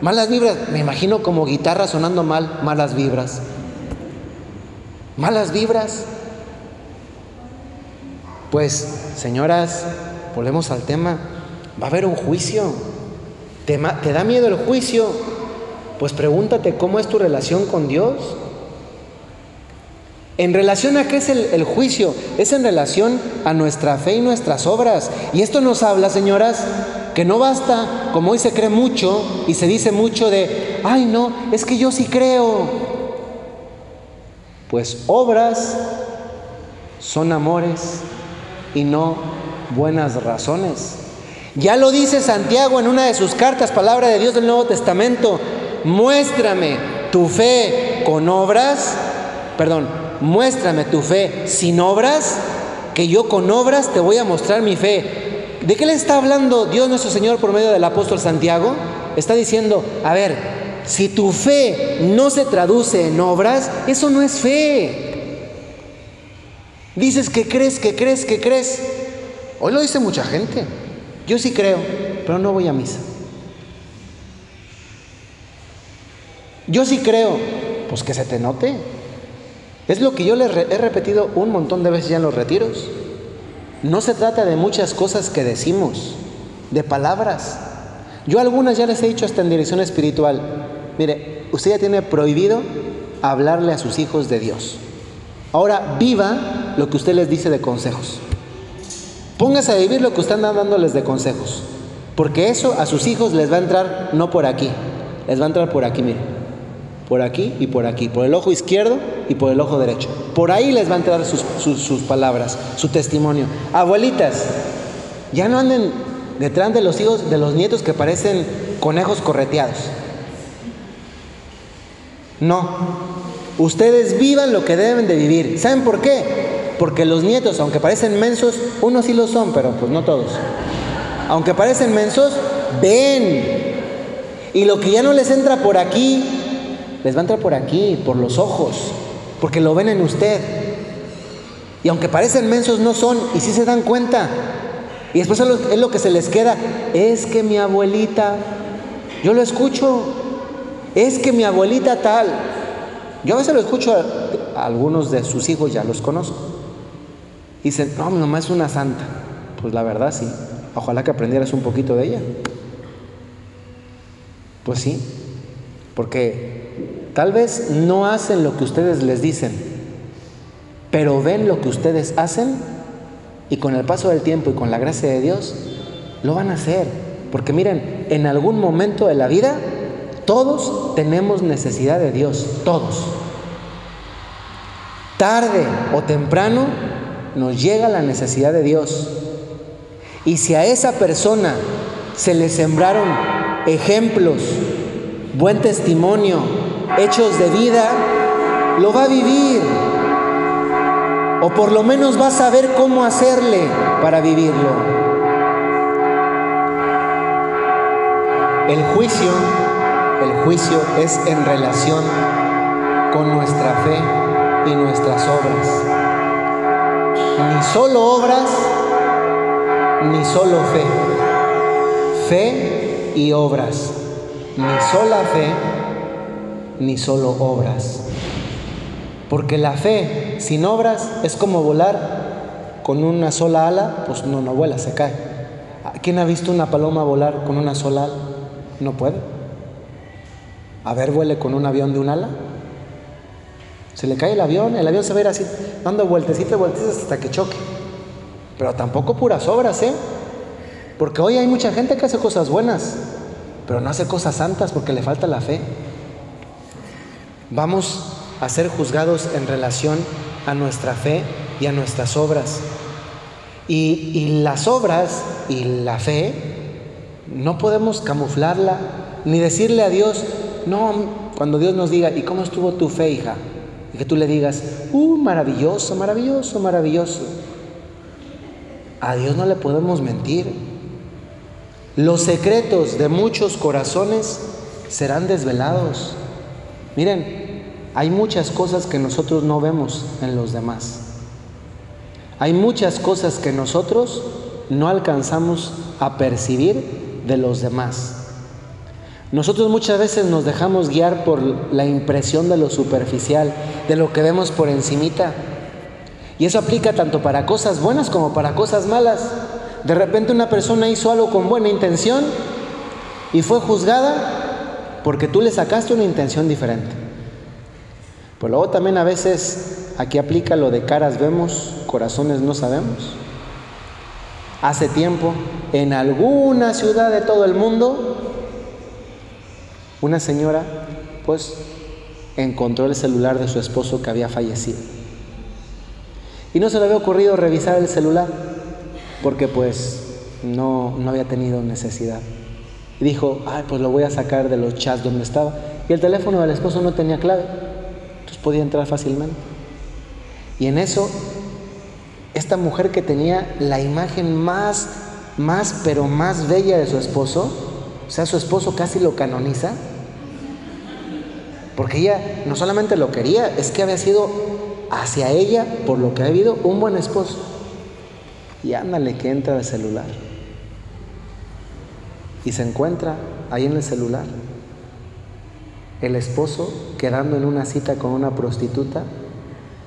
Malas vibras, me imagino como guitarra sonando mal, malas vibras. Malas vibras. Pues, señoras, volvemos al tema. Va a haber un juicio. ¿Te, te da miedo el juicio? Pues pregúntate cómo es tu relación con Dios. ¿En relación a qué es el, juicio? Es en relación a nuestra fe y nuestras obras. Y esto nos habla, señoras, que no basta, como hoy se cree mucho y se dice mucho de, ay no, es que yo sí creo. Pues obras son amores y no buenas razones. Ya lo dice Santiago en una de sus cartas, palabra de Dios del Nuevo Testamento, muéstrame tu fe con obras, perdón, muéstrame tu fe sin obras, que yo con obras te voy a mostrar mi fe. ¿De qué le está hablando Dios nuestro Señor por medio del apóstol Santiago? Está diciendo, a ver, si tu fe no se traduce en obras, eso no es fe. Dices que crees, que crees, que crees. Hoy lo dice mucha gente. Yo sí creo, pero no voy a misa. Yo sí creo, pues que se te note. Es lo que yo les he repetido un montón de veces ya en los retiros. No se trata de muchas cosas que decimos, de palabras. Yo algunas ya les he dicho hasta en dirección espiritual. Mire, usted ya tiene prohibido hablarle a sus hijos de Dios. Ahora viva lo que usted les dice de consejos. Póngase a vivir lo que usted anda dándoles de consejos. Porque eso a sus hijos les va a entrar no por aquí, les va a entrar por aquí, mire por aquí y por aquí, por el ojo izquierdo y por el ojo derecho. Por ahí les va a entrar sus, palabras, su testimonio. Abuelitas, ya no anden detrás de los hijos, de los nietos que parecen conejos correteados. No, ustedes vivan lo que deben de vivir. ¿Saben por qué? Porque los nietos, aunque parecen mensos, unos sí lo son, pero pues no todos. Aunque parecen mensos, ven. Y lo que ya no les entra por aquí, les va a entrar por aquí, por los ojos, porque lo ven en usted. Y aunque parecen mensos, no son, y sí se dan cuenta. Y después es lo que se les queda. Es que mi abuelita, yo lo escucho, es que mi abuelita tal. Yo a veces lo escucho a, algunos de sus hijos, ya los conozco. Y dicen, no, mi mamá es una santa. Pues la verdad sí. Ojalá que aprendieras un poquito de ella. Pues sí, porque Tal vez no hacen lo que ustedes les dicen, pero ven lo que ustedes hacen y con el paso del tiempo y con la gracia de Dios, lo van a hacer. Porque miren, en algún momento de la vida, todos tenemos necesidad de Dios, todos. Tarde o temprano nos llega la necesidad de Dios. Y si a esa persona se le sembraron ejemplos, buen testimonio, hechos de vida, lo va a vivir. O por lo menos va a saber cómo hacerle para vivirlo. El juicio, el juicio es en relación con nuestra fe y nuestras obras. Ni solo obras, ni solo fe. Fe y obras. Ni sola fe, ni solo obras. Porque la fe sin obras es como volar con una sola ala, pues no, no vuela, se cae. ¿Quién ha visto una paloma volar con una sola ala? No puede. A ver, vuele con un avión de un ala. Se le cae el avión, el avión se va a ir así, dando vueltecitas, vueltecitas hasta que choque. Pero tampoco puras obras, ¿eh? Porque hoy hay mucha gente que hace cosas buenas, pero no hace cosas santas porque le falta la fe vamos a ser juzgados en relación a nuestra fe y a nuestras obras. Y, las obras y la fe no podemos camuflarla ni decirle a Dios, no, cuando Dios nos diga, ¿y cómo estuvo tu fe, hija? Y que tú le digas, uh, maravilloso, maravilloso, maravilloso. A Dios no le podemos mentir. Los secretos de muchos corazones serán desvelados. Miren, hay muchas cosas que nosotros no vemos en los demás. Hay muchas cosas que nosotros no alcanzamos a percibir de los demás. Nosotros muchas veces nos dejamos guiar por la impresión de lo superficial, de lo que vemos por encimita. Y eso aplica tanto para cosas buenas como para cosas malas. De repente una persona hizo algo con buena intención y fue juzgada porque tú le sacaste una intención diferente. Pues luego también a veces aquí aplica lo de caras vemos, corazones no sabemos. Hace tiempo, en alguna ciudad de todo el mundo, una señora pues encontró el celular de su esposo que había fallecido. Y no se le había ocurrido revisar el celular porque pues no, no había tenido necesidad. Y dijo, ay, pues lo voy a sacar de los chats donde estaba. Y el teléfono del esposo no tenía clave, entonces podía entrar fácilmente. Y en eso, esta mujer que tenía la imagen más, más, pero más bella de su esposo, o sea, su esposo casi lo canoniza, porque ella no solamente lo quería, es que había sido hacia ella, por lo que ha habido, un buen esposo. Y ándale que entra el celular. Y se encuentra ahí en el celular el esposo quedando en una cita con una prostituta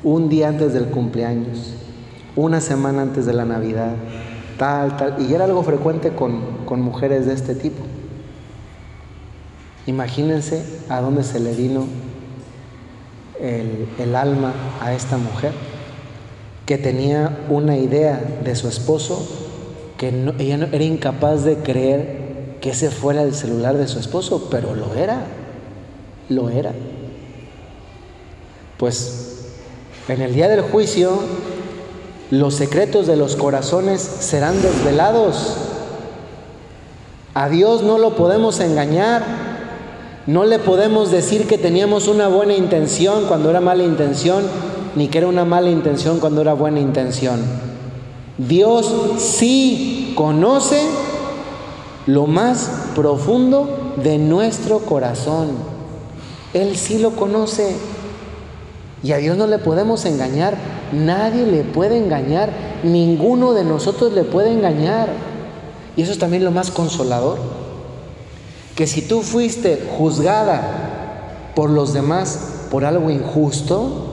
un día antes del cumpleaños, una semana antes de la Navidad, tal, tal. Y era algo frecuente con, con mujeres de este tipo. Imagínense a dónde se le vino el, alma a esta mujer, que tenía una idea de su esposo, que ella no, era incapaz de creer que ese fuera el celular de su esposo, pero lo era, lo era. Pues en el día del juicio, los secretos de los corazones serán desvelados. A Dios no lo podemos engañar. No le podemos decir que teníamos una buena intención cuando era mala intención, ni que era una mala intención cuando era buena intención. Dios sí conoce lo más profundo de nuestro corazón. Él sí lo conoce. Y a Dios no le podemos engañar. Nadie le puede engañar. Ninguno de nosotros le puede engañar. Y eso es también lo más consolador que si tú fuiste juzgada por los demás por algo injusto,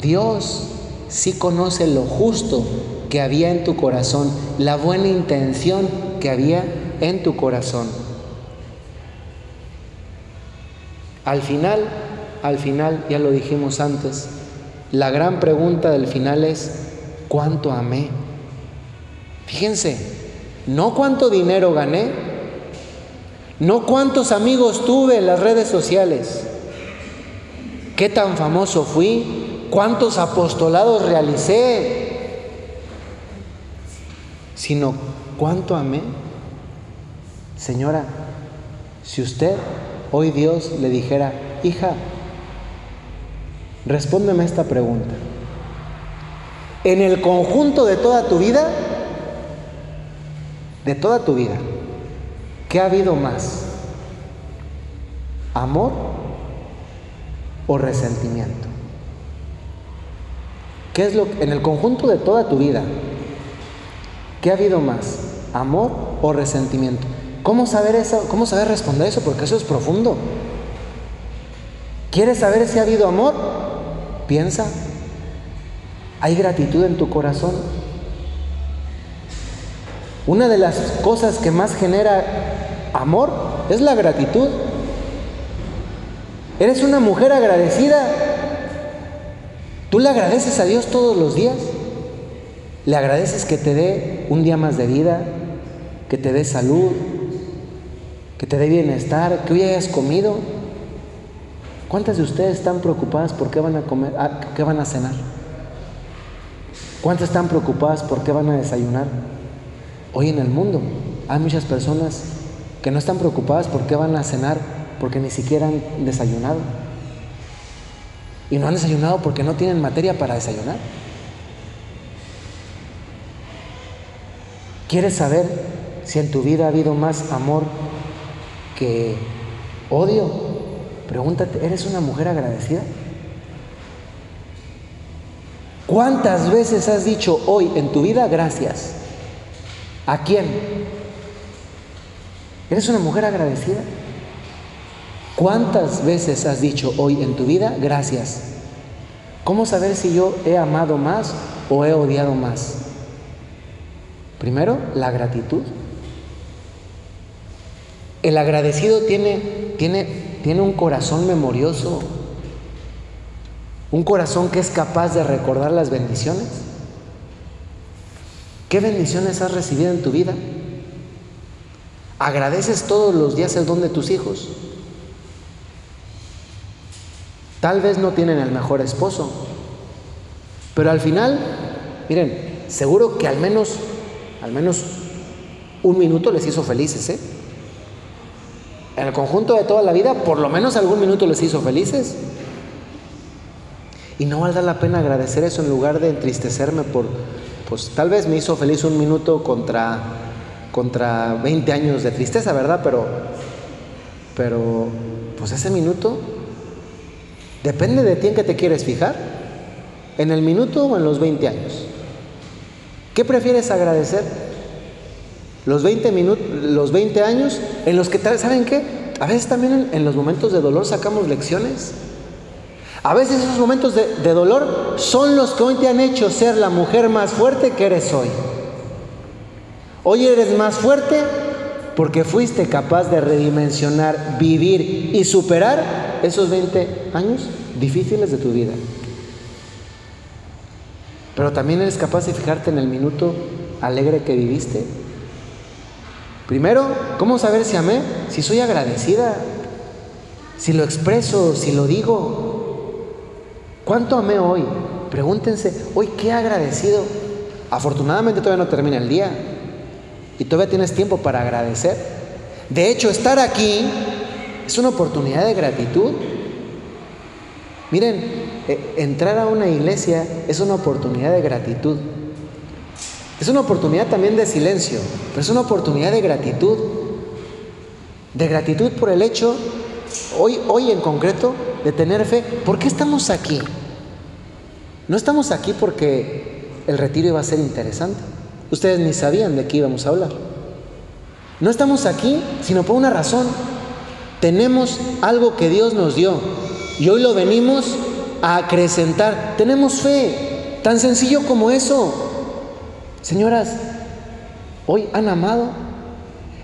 Dios sí conoce lo justo que había en tu corazón, la buena intención que había en tu corazón. Al final, al final, ya lo dijimos antes, la gran pregunta del final es, ¿cuánto amé? Fíjense, no cuánto dinero gané, no cuántos amigos tuve en las redes sociales, qué tan famoso fui, cuántos apostolados realicé, sino cuánto amé. Señora, si usted hoy Dios le dijera, hija, respóndeme esta pregunta. En el conjunto de toda tu vida, de toda tu vida, ¿Qué ha habido más? ¿Amor o resentimiento? ¿Qué es lo en el conjunto de toda tu vida? ¿Qué ha habido más? ¿Amor o resentimiento? ¿Cómo saber eso? ¿Cómo saber responder eso? Porque eso es profundo. ¿Quieres saber si ha habido amor? Piensa. ¿Hay gratitud en tu corazón? Una de las cosas que más genera amor, es la gratitud. Eres una mujer agradecida. Tú le agradeces a Dios todos los días. Le agradeces que te dé un día más de vida, que te dé salud, que te dé bienestar, que hoy hayas comido. ¿Cuántas de ustedes están preocupadas por qué van a comer, ah, qué van a cenar? ¿Cuántas están preocupadas por qué van a desayunar? Hoy en el mundo hay muchas personas que no están preocupadas por qué van a cenar, porque ni siquiera han desayunado. Y no han desayunado porque no tienen materia para desayunar. ¿Quieres saber si en tu vida ha habido más amor que odio? Pregúntate, ¿eres una mujer agradecida? ¿Cuántas veces has dicho hoy en tu vida gracias? ¿A quién? ¿Eres una mujer agradecida? ¿Cuántas veces has dicho hoy en tu vida gracias? ¿Cómo saber si yo he amado más o he odiado más? Primero, la gratitud. El agradecido tiene, tiene, tiene un corazón memorioso, un corazón que es capaz de recordar las bendiciones. ¿Qué bendiciones has recibido en tu vida? ¿Agradeces todos los días el don de tus hijos? Tal vez no tienen el mejor esposo, pero al final, miren, seguro que al menos, al menos un minuto les hizo felices, ¿eh? En el conjunto de toda la vida, por lo menos algún minuto les hizo felices. Y no valdrá la pena agradecer eso en lugar de entristecerme por, pues tal vez me hizo feliz un minuto contra, contra 20 años de tristeza, ¿verdad? Pero, pero, pues ese minuto Depende de ti en qué te quieres fijar, en el minuto o en los 20 años. ¿Qué prefieres agradecer? Los 20, minutos, los 20 años en los que, ¿saben qué? A veces también en, los momentos de dolor sacamos lecciones. A veces esos momentos de, de dolor son los que hoy te han hecho ser la mujer más fuerte que eres hoy. Hoy eres más fuerte porque fuiste capaz de redimensionar, vivir y superar esos 20 años difíciles de tu vida. Pero también eres capaz de fijarte en el minuto alegre que viviste. Primero, ¿cómo saber si amé? Si soy agradecida, si lo expreso, si lo digo. ¿Cuánto amé hoy? Pregúntense, hoy qué agradecido. Afortunadamente todavía no termina el día. Y todavía tienes tiempo para agradecer. De hecho, estar aquí es una oportunidad de gratitud. Miren, eh, entrar a una iglesia es una oportunidad de gratitud. Es una oportunidad también de silencio, pero es una oportunidad de gratitud. De gratitud por el hecho, hoy, hoy en concreto, de tener fe. ¿Por qué estamos aquí? No estamos aquí porque el retiro iba a ser interesante. Ustedes ni sabían de qué íbamos a hablar. No estamos aquí sino por una razón. Tenemos algo que Dios nos dio y hoy lo venimos a acrecentar. Tenemos fe, tan sencillo como eso. Señoras, hoy han amado.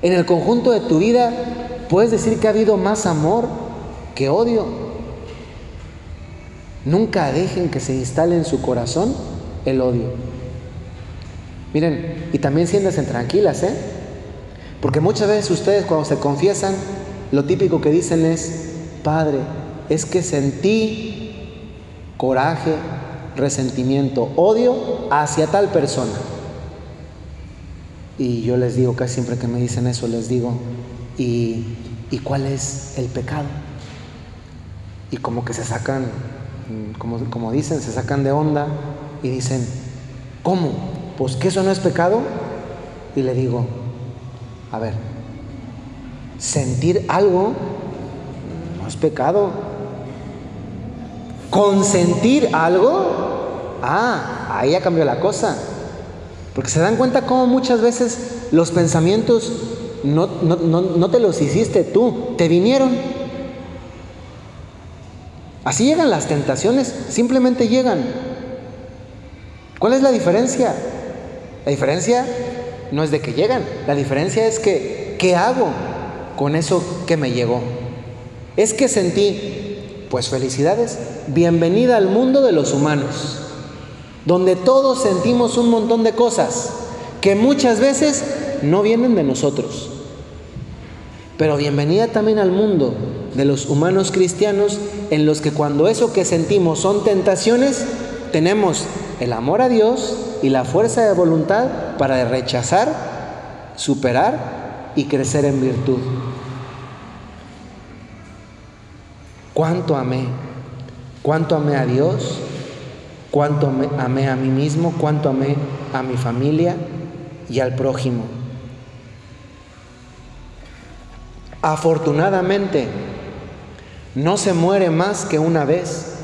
En el conjunto de tu vida puedes decir que ha habido más amor que odio. Nunca dejen que se instale en su corazón el odio. Miren, y también siéntense tranquilas, ¿eh? Porque muchas veces ustedes cuando se confiesan, lo típico que dicen es, Padre, es que sentí coraje, resentimiento, odio hacia tal persona. Y yo les digo, casi siempre que me dicen eso, les digo, ¿y, ¿y cuál es el pecado? Y como que se sacan, como, como dicen, se sacan de onda y dicen, ¿cómo? pues que eso no es pecado. Y le digo, a ver, sentir algo no es pecado. Consentir algo, ah, ahí ya cambió la cosa. Porque se dan cuenta cómo muchas veces los pensamientos no, no te los hiciste tú, te vinieron. Así llegan las tentaciones, simplemente llegan. ¿Cuál es la diferencia? La diferencia no es de que llegan, la diferencia es que, ¿qué hago con eso que me llegó? Es que sentí, pues felicidades, bienvenida al mundo de los humanos, donde todos sentimos un montón de cosas que muchas veces no vienen de nosotros. Pero bienvenida también al mundo de los humanos cristianos en los que cuando eso que sentimos son tentaciones, tenemos el amor a Dios y la fuerza de voluntad para rechazar, superar y crecer en virtud. ¿Cuánto amé? ¿Cuánto amé a Dios? ¿Cuánto amé a mí mismo? ¿Cuánto amé a mi familia y al prójimo? Afortunadamente, no se muere más que una vez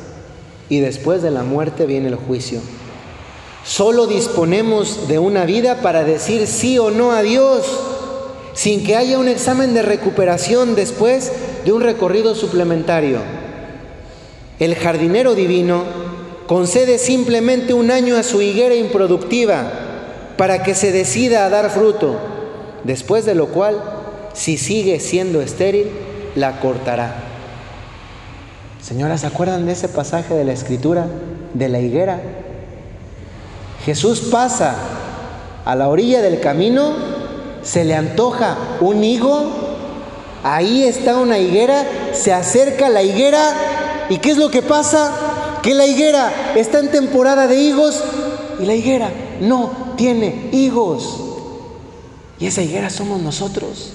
y después de la muerte viene el juicio. Solo disponemos de una vida para decir sí o no a Dios, sin que haya un examen de recuperación después de un recorrido suplementario. El jardinero divino concede simplemente un año a su higuera improductiva para que se decida a dar fruto, después de lo cual, si sigue siendo estéril, la cortará. Señoras, ¿se acuerdan de ese pasaje de la escritura de la higuera? Jesús pasa a la orilla del camino, se le antoja un higo, ahí está una higuera, se acerca a la higuera y ¿qué es lo que pasa? Que la higuera está en temporada de higos y la higuera no tiene higos. Y esa higuera somos nosotros.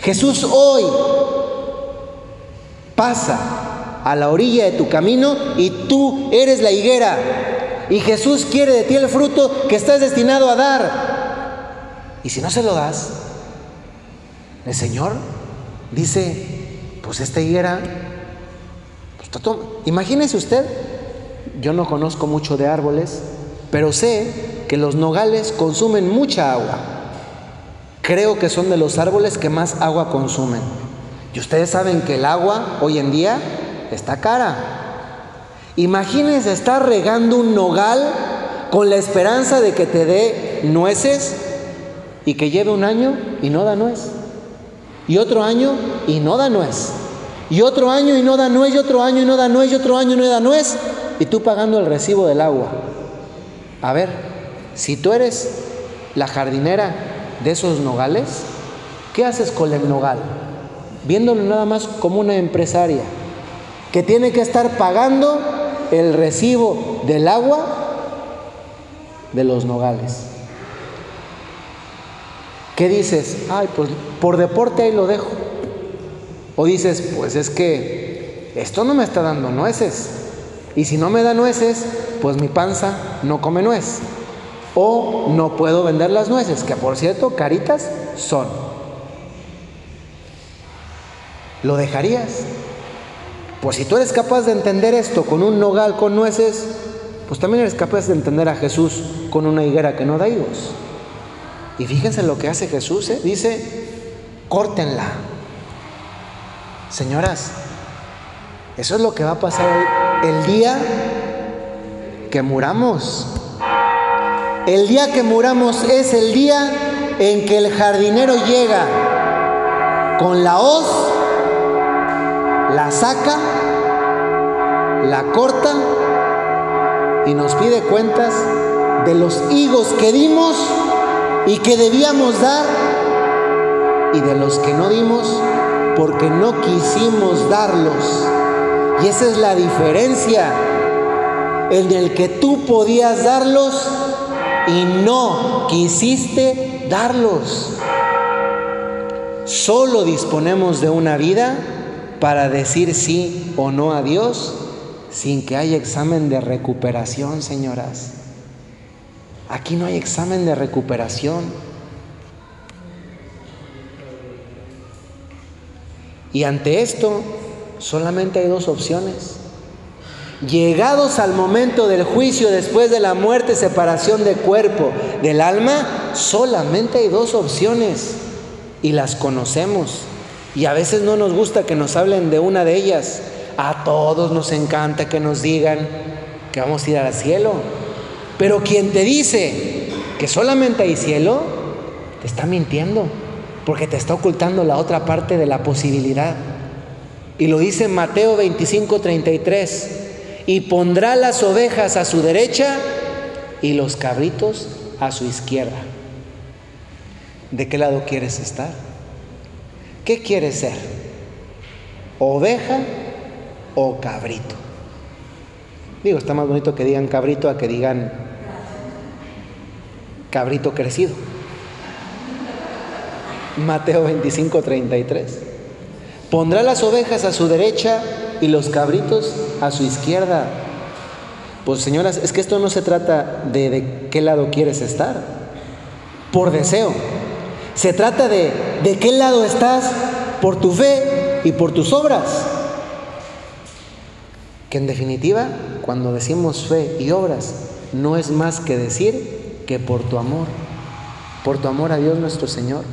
Jesús hoy pasa a la orilla de tu camino y tú eres la higuera. Y Jesús quiere de ti el fruto que estás destinado a dar. Y si no se lo das, el Señor dice, pues esta higuera, imagínese usted, yo no conozco mucho de árboles, pero sé que los nogales consumen mucha agua. Creo que son de los árboles que más agua consumen. Y ustedes saben que el agua hoy en día está cara. Imagínense estar regando un nogal con la esperanza de que te dé nueces y que lleve un año y no da nuez. Y otro año y no da nuez. Y otro año y no da nuez, y otro año y no da nuez, y otro año y no da nuez. Y tú pagando el recibo del agua. A ver, si tú eres la jardinera de esos nogales, ¿qué haces con el nogal? viéndolo nada más como una empresaria que tiene que estar pagando el recibo del agua de los nogales. ¿Qué dices? Ay, pues por deporte ahí lo dejo. O dices, pues es que esto no me está dando nueces. Y si no me da nueces, pues mi panza no come nuez. O no puedo vender las nueces, que por cierto, caritas son. ¿Lo dejarías? Pues si tú eres capaz de entender esto con un nogal con nueces, pues también eres capaz de entender a Jesús con una higuera que no da higos. Y fíjense lo que hace Jesús, ¿eh? dice, córtenla. Señoras, eso es lo que va a pasar el día que muramos. El día que muramos es el día en que el jardinero llega con la hoz la saca, la corta y nos pide cuentas de los higos que dimos y que debíamos dar y de los que no dimos porque no quisimos darlos. Y esa es la diferencia en el que tú podías darlos y no quisiste darlos. Solo disponemos de una vida para decir sí o no a Dios sin que haya examen de recuperación, señoras. Aquí no hay examen de recuperación. Y ante esto solamente hay dos opciones. Llegados al momento del juicio después de la muerte, separación del cuerpo, del alma, solamente hay dos opciones y las conocemos. Y a veces no nos gusta que nos hablen de una de ellas. A todos nos encanta que nos digan que vamos a ir al cielo. Pero quien te dice que solamente hay cielo, te está mintiendo, porque te está ocultando la otra parte de la posibilidad. Y lo dice Mateo 25, 33. Y pondrá las ovejas a su derecha y los cabritos a su izquierda. ¿De qué lado quieres estar? ¿Qué quieres ser? ¿Oveja o cabrito? Digo, está más bonito que digan cabrito a que digan cabrito crecido. Mateo 25, 33. Pondrá las ovejas a su derecha y los cabritos a su izquierda. Pues señoras, es que esto no se trata de de qué lado quieres estar, por deseo. Se trata de de qué lado estás por tu fe y por tus obras. Que en definitiva, cuando decimos fe y obras, no es más que decir que por tu amor, por tu amor a Dios nuestro Señor.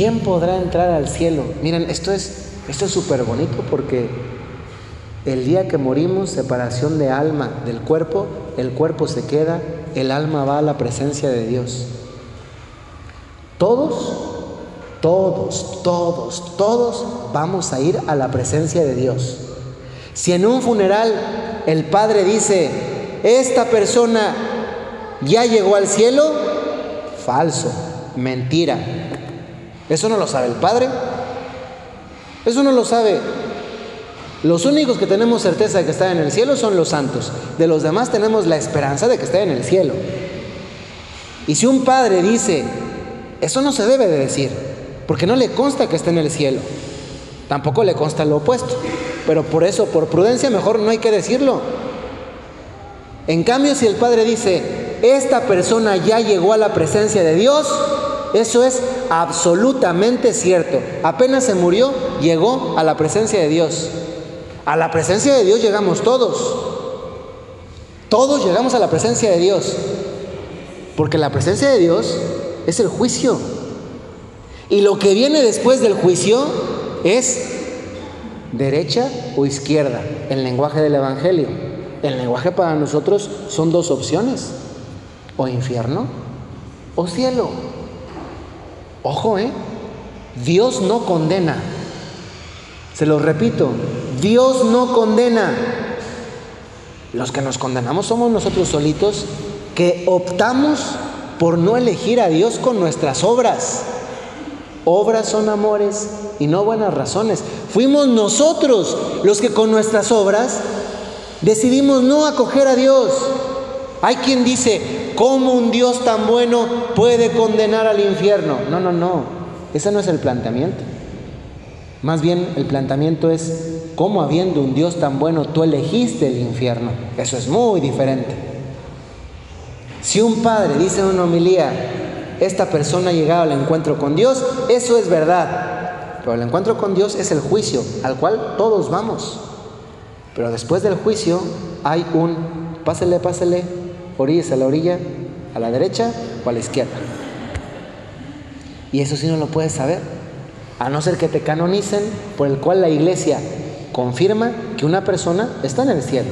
¿Quién podrá entrar al cielo? Miren, esto es esto es súper bonito porque El día que morimos, separación de alma del cuerpo, el cuerpo se queda, el alma va a la presencia de Dios. Todos, todos, todos, todos vamos a ir a la presencia de Dios. Si en un funeral el padre dice, esta persona ya llegó al cielo, falso, mentira. Eso no lo sabe el padre. Eso no lo sabe los únicos que tenemos certeza de que están en el cielo son los santos. De los demás tenemos la esperanza de que estén en el cielo. Y si un padre dice, eso no se debe de decir, porque no le consta que esté en el cielo. Tampoco le consta lo opuesto. Pero por eso, por prudencia, mejor no hay que decirlo. En cambio, si el padre dice, esta persona ya llegó a la presencia de Dios, eso es absolutamente cierto. Apenas se murió, llegó a la presencia de Dios. A la presencia de Dios llegamos todos. Todos llegamos a la presencia de Dios. Porque la presencia de Dios es el juicio. Y lo que viene después del juicio es derecha o izquierda, el lenguaje del Evangelio. El lenguaje para nosotros son dos opciones, o infierno o cielo. Ojo, ¿eh? Dios no condena. Se lo repito, Dios no condena. Los que nos condenamos somos nosotros solitos que optamos por no elegir a Dios con nuestras obras. Obras son amores y no buenas razones. Fuimos nosotros los que con nuestras obras decidimos no acoger a Dios. Hay quien dice, ¿cómo un Dios tan bueno puede condenar al infierno? No, no, no. Ese no es el planteamiento. Más bien el planteamiento es, ¿cómo habiendo un Dios tan bueno tú elegiste el infierno? Eso es muy diferente. Si un padre dice en una homilía, esta persona ha llegado al encuentro con Dios, eso es verdad. Pero el encuentro con Dios es el juicio al cual todos vamos. Pero después del juicio hay un, pásele, pásele, orillas a la orilla, a la derecha o a la izquierda. Y eso sí no lo puedes saber a no ser que te canonicen, por el cual la iglesia confirma que una persona está en el cielo.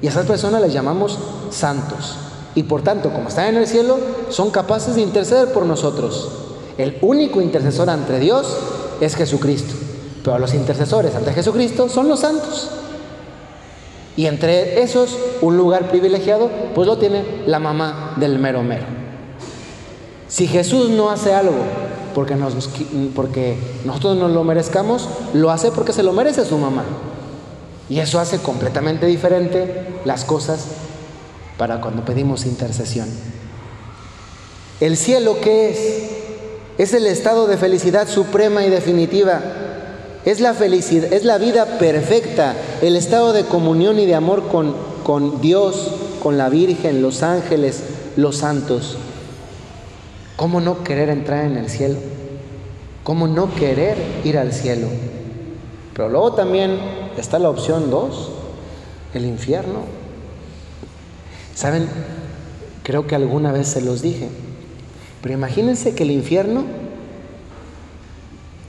Y a esas personas les llamamos santos. Y por tanto, como están en el cielo, son capaces de interceder por nosotros. El único intercesor ante Dios es Jesucristo. Pero los intercesores ante Jesucristo son los santos. Y entre esos, un lugar privilegiado, pues lo tiene la mamá del mero mero. Si Jesús no hace algo porque, nos, nosotros no lo merezcamos, lo hace porque se lo merece su mamá. Y eso hace completamente diferente las cosas para cuando pedimos intercesión. ¿El cielo qué es? Es el estado de felicidad suprema y definitiva. Es la felicidad, es la vida perfecta, el estado de comunión y de amor con, con Dios, con la Virgen, los ángeles, los santos. ¿Cómo no querer entrar en el cielo? ¿Cómo no querer ir al cielo? Pero luego también está la opción dos, el infierno. ¿Saben? Creo que alguna vez se los dije. Pero imagínense que el infierno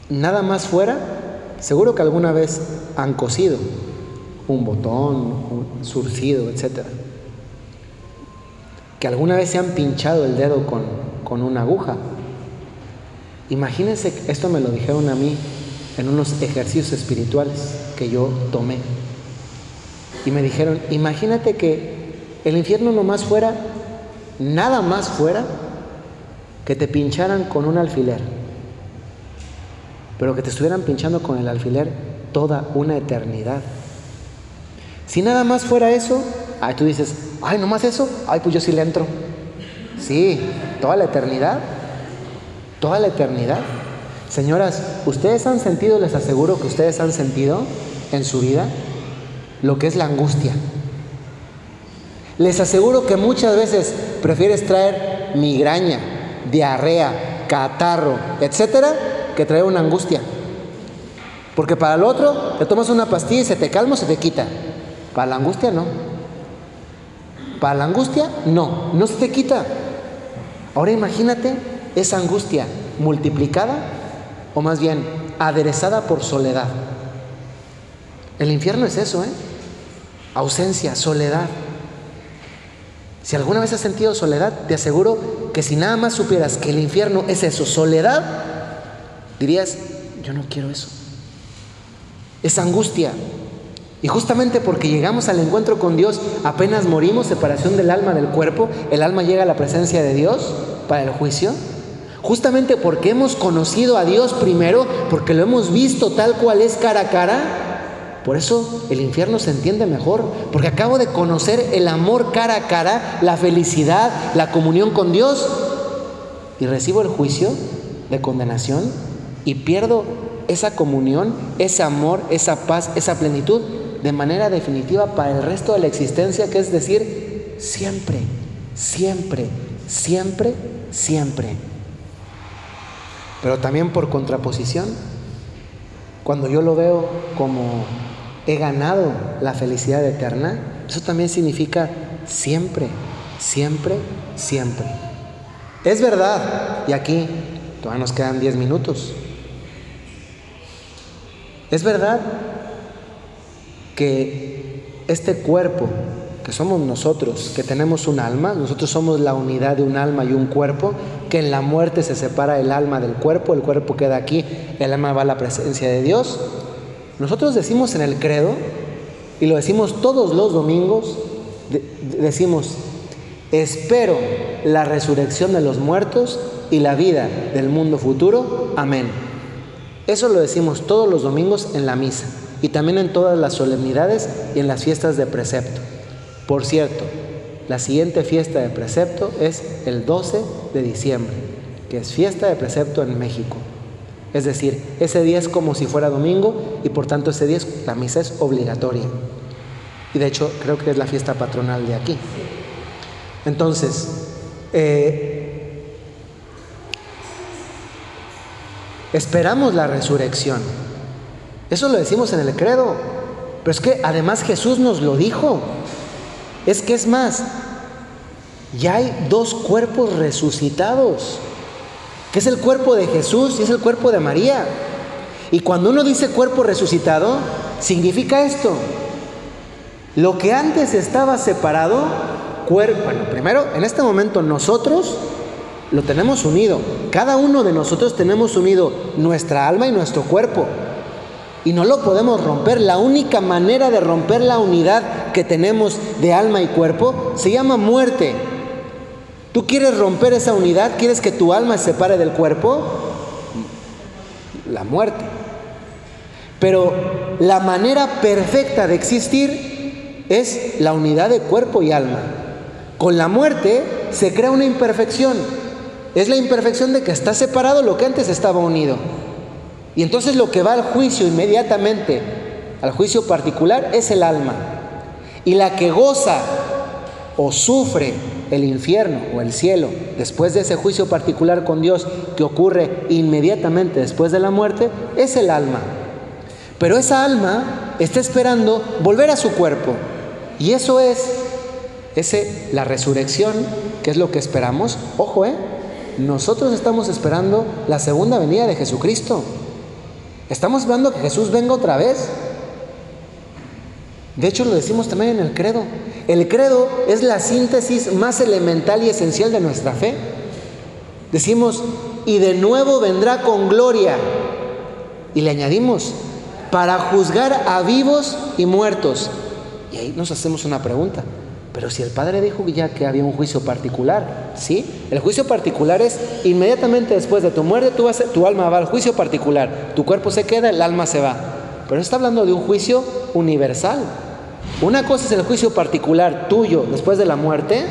nada más fuera, seguro que alguna vez han cosido un botón, un surcido, etc. Que alguna vez se han pinchado el dedo con con una aguja. Imagínense, esto me lo dijeron a mí en unos ejercicios espirituales que yo tomé. Y me dijeron, imagínate que el infierno nomás fuera, nada más fuera, que te pincharan con un alfiler. Pero que te estuvieran pinchando con el alfiler toda una eternidad. Si nada más fuera eso, ay, tú dices, ay, nomás eso, ay, pues yo sí le entro. Sí, toda la eternidad. Toda la eternidad. Señoras, ¿ustedes han sentido, les aseguro que ustedes han sentido en su vida lo que es la angustia? Les aseguro que muchas veces prefieres traer migraña, diarrea, catarro, etcétera, que traer una angustia. Porque para el otro te tomas una pastilla y se te calma o se te quita. Para la angustia no. Para la angustia no, no se te quita. Ahora imagínate esa angustia multiplicada o más bien aderezada por soledad. El infierno es eso, ¿eh? Ausencia, soledad. Si alguna vez has sentido soledad, te aseguro que si nada más supieras que el infierno es eso, soledad, dirías, yo no quiero eso. Es angustia. Y justamente porque llegamos al encuentro con Dios, apenas morimos, separación del alma del cuerpo, el alma llega a la presencia de Dios para el juicio. Justamente porque hemos conocido a Dios primero, porque lo hemos visto tal cual es cara a cara, por eso el infierno se entiende mejor, porque acabo de conocer el amor cara a cara, la felicidad, la comunión con Dios, y recibo el juicio de condenación y pierdo esa comunión, ese amor, esa paz, esa plenitud de manera definitiva para el resto de la existencia, que es decir, siempre, siempre, siempre, siempre. Pero también por contraposición, cuando yo lo veo como he ganado la felicidad eterna, eso también significa siempre, siempre, siempre. Es verdad, y aquí todavía nos quedan 10 minutos, es verdad que este cuerpo que somos nosotros, que tenemos un alma, nosotros somos la unidad de un alma y un cuerpo, que en la muerte se separa el alma del cuerpo, el cuerpo queda aquí, el alma va a la presencia de Dios, nosotros decimos en el credo, y lo decimos todos los domingos, decimos, espero la resurrección de los muertos y la vida del mundo futuro. Amén. Eso lo decimos todos los domingos en la misa y también en todas las solemnidades y en las fiestas de precepto. Por cierto, la siguiente fiesta de precepto es el 12 de diciembre, que es fiesta de precepto en México. Es decir, ese día es como si fuera domingo y por tanto ese día la misa es obligatoria. Y de hecho creo que es la fiesta patronal de aquí. Entonces, eh, esperamos la resurrección. Eso lo decimos en el credo. Pero es que además Jesús nos lo dijo. Es que es más, ya hay dos cuerpos resucitados que es el cuerpo de Jesús y es el cuerpo de María. Y cuando uno dice cuerpo resucitado, significa esto. Lo que antes estaba separado, cuerpo, bueno, primero, en este momento nosotros lo tenemos unido. Cada uno de nosotros tenemos unido nuestra alma y nuestro cuerpo. Y no lo podemos romper. La única manera de romper la unidad que tenemos de alma y cuerpo se llama muerte. ¿Tú quieres romper esa unidad? ¿Quieres que tu alma se separe del cuerpo? La muerte. Pero la manera perfecta de existir es la unidad de cuerpo y alma. Con la muerte se crea una imperfección. Es la imperfección de que está separado lo que antes estaba unido. Y entonces lo que va al juicio inmediatamente, al juicio particular, es el alma. Y la que goza o sufre el infierno o el cielo después de ese juicio particular con Dios que ocurre inmediatamente después de la muerte, es el alma. Pero esa alma está esperando volver a su cuerpo. Y eso es ese, la resurrección, que es lo que esperamos. Ojo, ¿eh? Nosotros estamos esperando la segunda venida de Jesucristo. Estamos esperando que Jesús venga otra vez. De hecho, lo decimos también en el credo. El credo es la síntesis más elemental y esencial de nuestra fe. Decimos, y de nuevo vendrá con gloria. Y le añadimos, para juzgar a vivos y muertos. Y ahí nos hacemos una pregunta. Pero si el Padre dijo ya que había un juicio particular, ¿sí? El juicio particular es inmediatamente después de tu muerte, tu, alma va al juicio particular, tu cuerpo se queda, el alma se va. Pero está hablando de un juicio universal. Una cosa es el juicio particular tuyo después de la muerte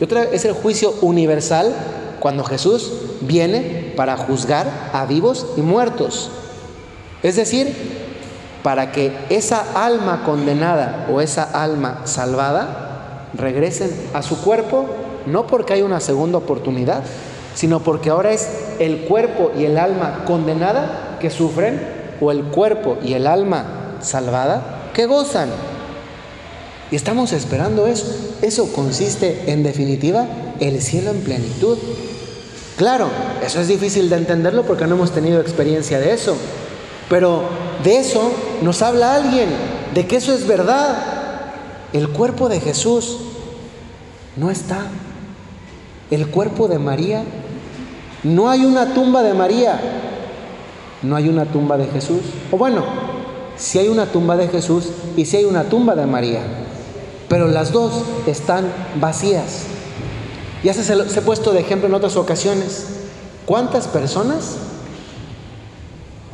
y otra es el juicio universal cuando Jesús viene para juzgar a vivos y muertos. Es decir, para que esa alma condenada o esa alma salvada regresen a su cuerpo, no porque hay una segunda oportunidad, sino porque ahora es el cuerpo y el alma condenada que sufren o el cuerpo y el alma salvada que gozan. Y estamos esperando eso. Eso consiste, en definitiva, el cielo en plenitud. Claro, eso es difícil de entenderlo porque no hemos tenido experiencia de eso. Pero de eso nos habla alguien, de que eso es verdad. El cuerpo de Jesús no está. El cuerpo de María, no hay una tumba de María, no hay una tumba de Jesús. O bueno, si hay una tumba de Jesús y si hay una tumba de María, pero las dos están vacías. Ya se, se he puesto de ejemplo en otras ocasiones. ¿Cuántas personas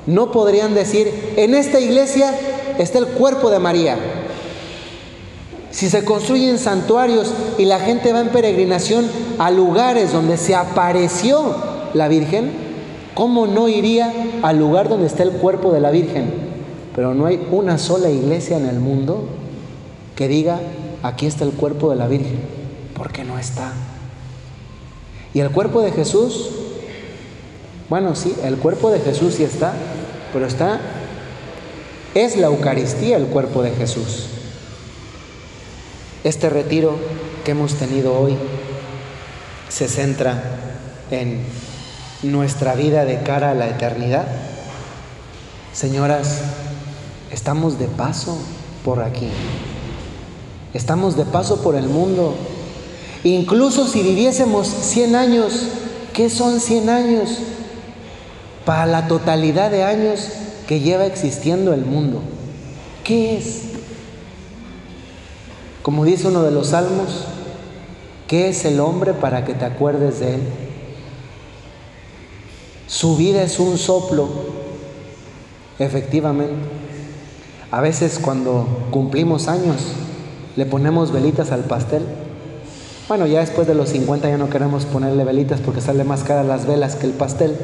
no podrían decir, en esta iglesia está el cuerpo de María? Si se construyen santuarios y la gente va en peregrinación a lugares donde se apareció la Virgen, ¿cómo no iría al lugar donde está el cuerpo de la Virgen? Pero no hay una sola iglesia en el mundo que diga, aquí está el cuerpo de la Virgen, porque no está. Y el cuerpo de Jesús, bueno, sí, el cuerpo de Jesús sí está, pero está, es la Eucaristía el cuerpo de Jesús. Este retiro que hemos tenido hoy se centra en nuestra vida de cara a la eternidad. Señoras, estamos de paso por aquí. Estamos de paso por el mundo. Incluso si viviésemos 100 años, ¿qué son 100 años? Para la totalidad de años que lleva existiendo el mundo. ¿Qué es? Como dice uno de los salmos, ¿qué es el hombre para que te acuerdes de él? Su vida es un soplo, efectivamente. A veces cuando cumplimos años le ponemos velitas al pastel. Bueno, ya después de los 50 ya no queremos ponerle velitas porque sale más cara las velas que el pastel.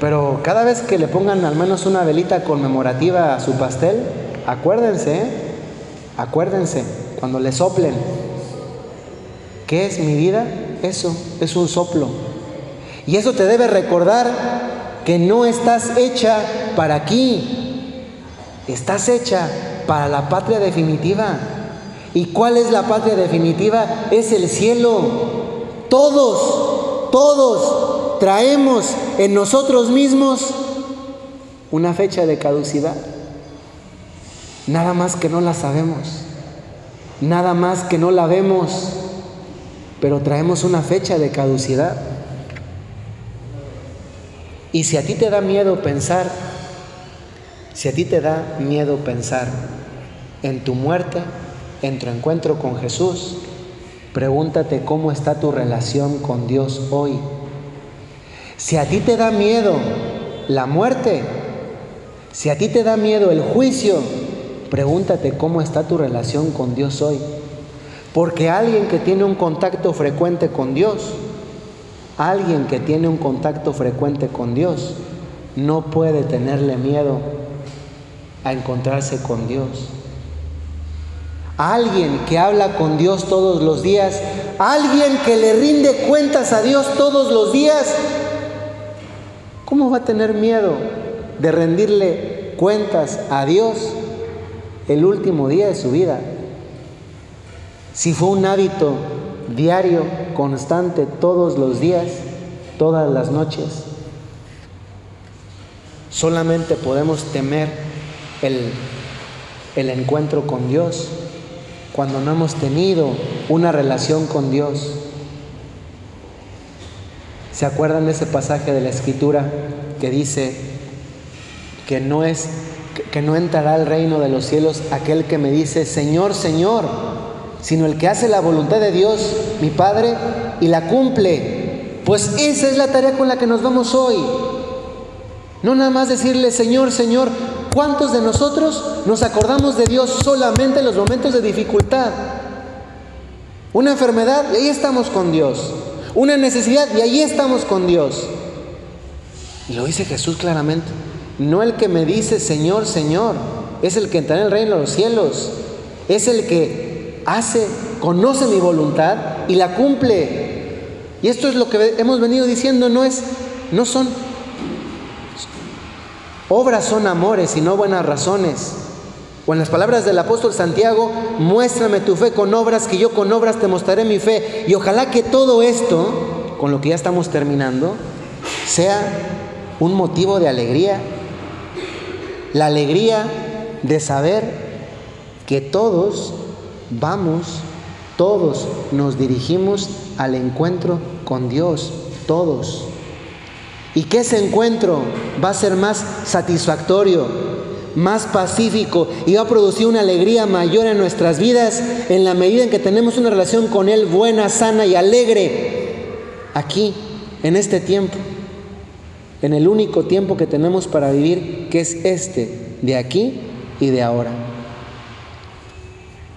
Pero cada vez que le pongan al menos una velita conmemorativa a su pastel, acuérdense, ¿eh? Acuérdense, cuando le soplen, ¿qué es mi vida? Eso, es un soplo. Y eso te debe recordar que no estás hecha para aquí, estás hecha para la patria definitiva. ¿Y cuál es la patria definitiva? Es el cielo. Todos, todos traemos en nosotros mismos una fecha de caducidad. Nada más que no la sabemos. Nada más que no la vemos. Pero traemos una fecha de caducidad. Y si a ti te da miedo pensar, si a ti te da miedo pensar en tu muerte, en tu encuentro con Jesús, pregúntate cómo está tu relación con Dios hoy. Si a ti te da miedo la muerte, si a ti te da miedo el juicio, Pregúntate cómo está tu relación con Dios hoy. Porque alguien que tiene un contacto frecuente con Dios, alguien que tiene un contacto frecuente con Dios, no puede tenerle miedo a encontrarse con Dios. Alguien que habla con Dios todos los días, alguien que le rinde cuentas a Dios todos los días, ¿cómo va a tener miedo de rendirle cuentas a Dios el último día de su vida. Si fue un hábito diario, constante, todos los días, todas las noches, solamente podemos temer el, el encuentro con Dios cuando no hemos tenido una relación con Dios. ¿Se acuerdan de ese pasaje de la escritura que dice que no es que no entrará al reino de los cielos aquel que me dice, Señor, Señor, sino el que hace la voluntad de Dios, mi Padre, y la cumple. Pues esa es la tarea con la que nos vamos hoy. No nada más decirle, Señor, Señor, ¿cuántos de nosotros nos acordamos de Dios solamente en los momentos de dificultad? Una enfermedad y ahí estamos con Dios. Una necesidad y ahí estamos con Dios. Y lo dice Jesús claramente. No el que me dice Señor, Señor, es el que entra en el reino de los cielos. Es el que hace, conoce mi voluntad y la cumple. Y esto es lo que hemos venido diciendo, no es, no son obras son amores y no buenas razones. O en las palabras del apóstol Santiago, muéstrame tu fe con obras, que yo con obras te mostraré mi fe. Y ojalá que todo esto, con lo que ya estamos terminando, sea un motivo de alegría la alegría de saber que todos vamos, todos nos dirigimos al encuentro con Dios, todos. Y que ese encuentro va a ser más satisfactorio, más pacífico y va a producir una alegría mayor en nuestras vidas en la medida en que tenemos una relación con Él buena, sana y alegre aquí, en este tiempo, en el único tiempo que tenemos para vivir, que es este, de aquí y de ahora.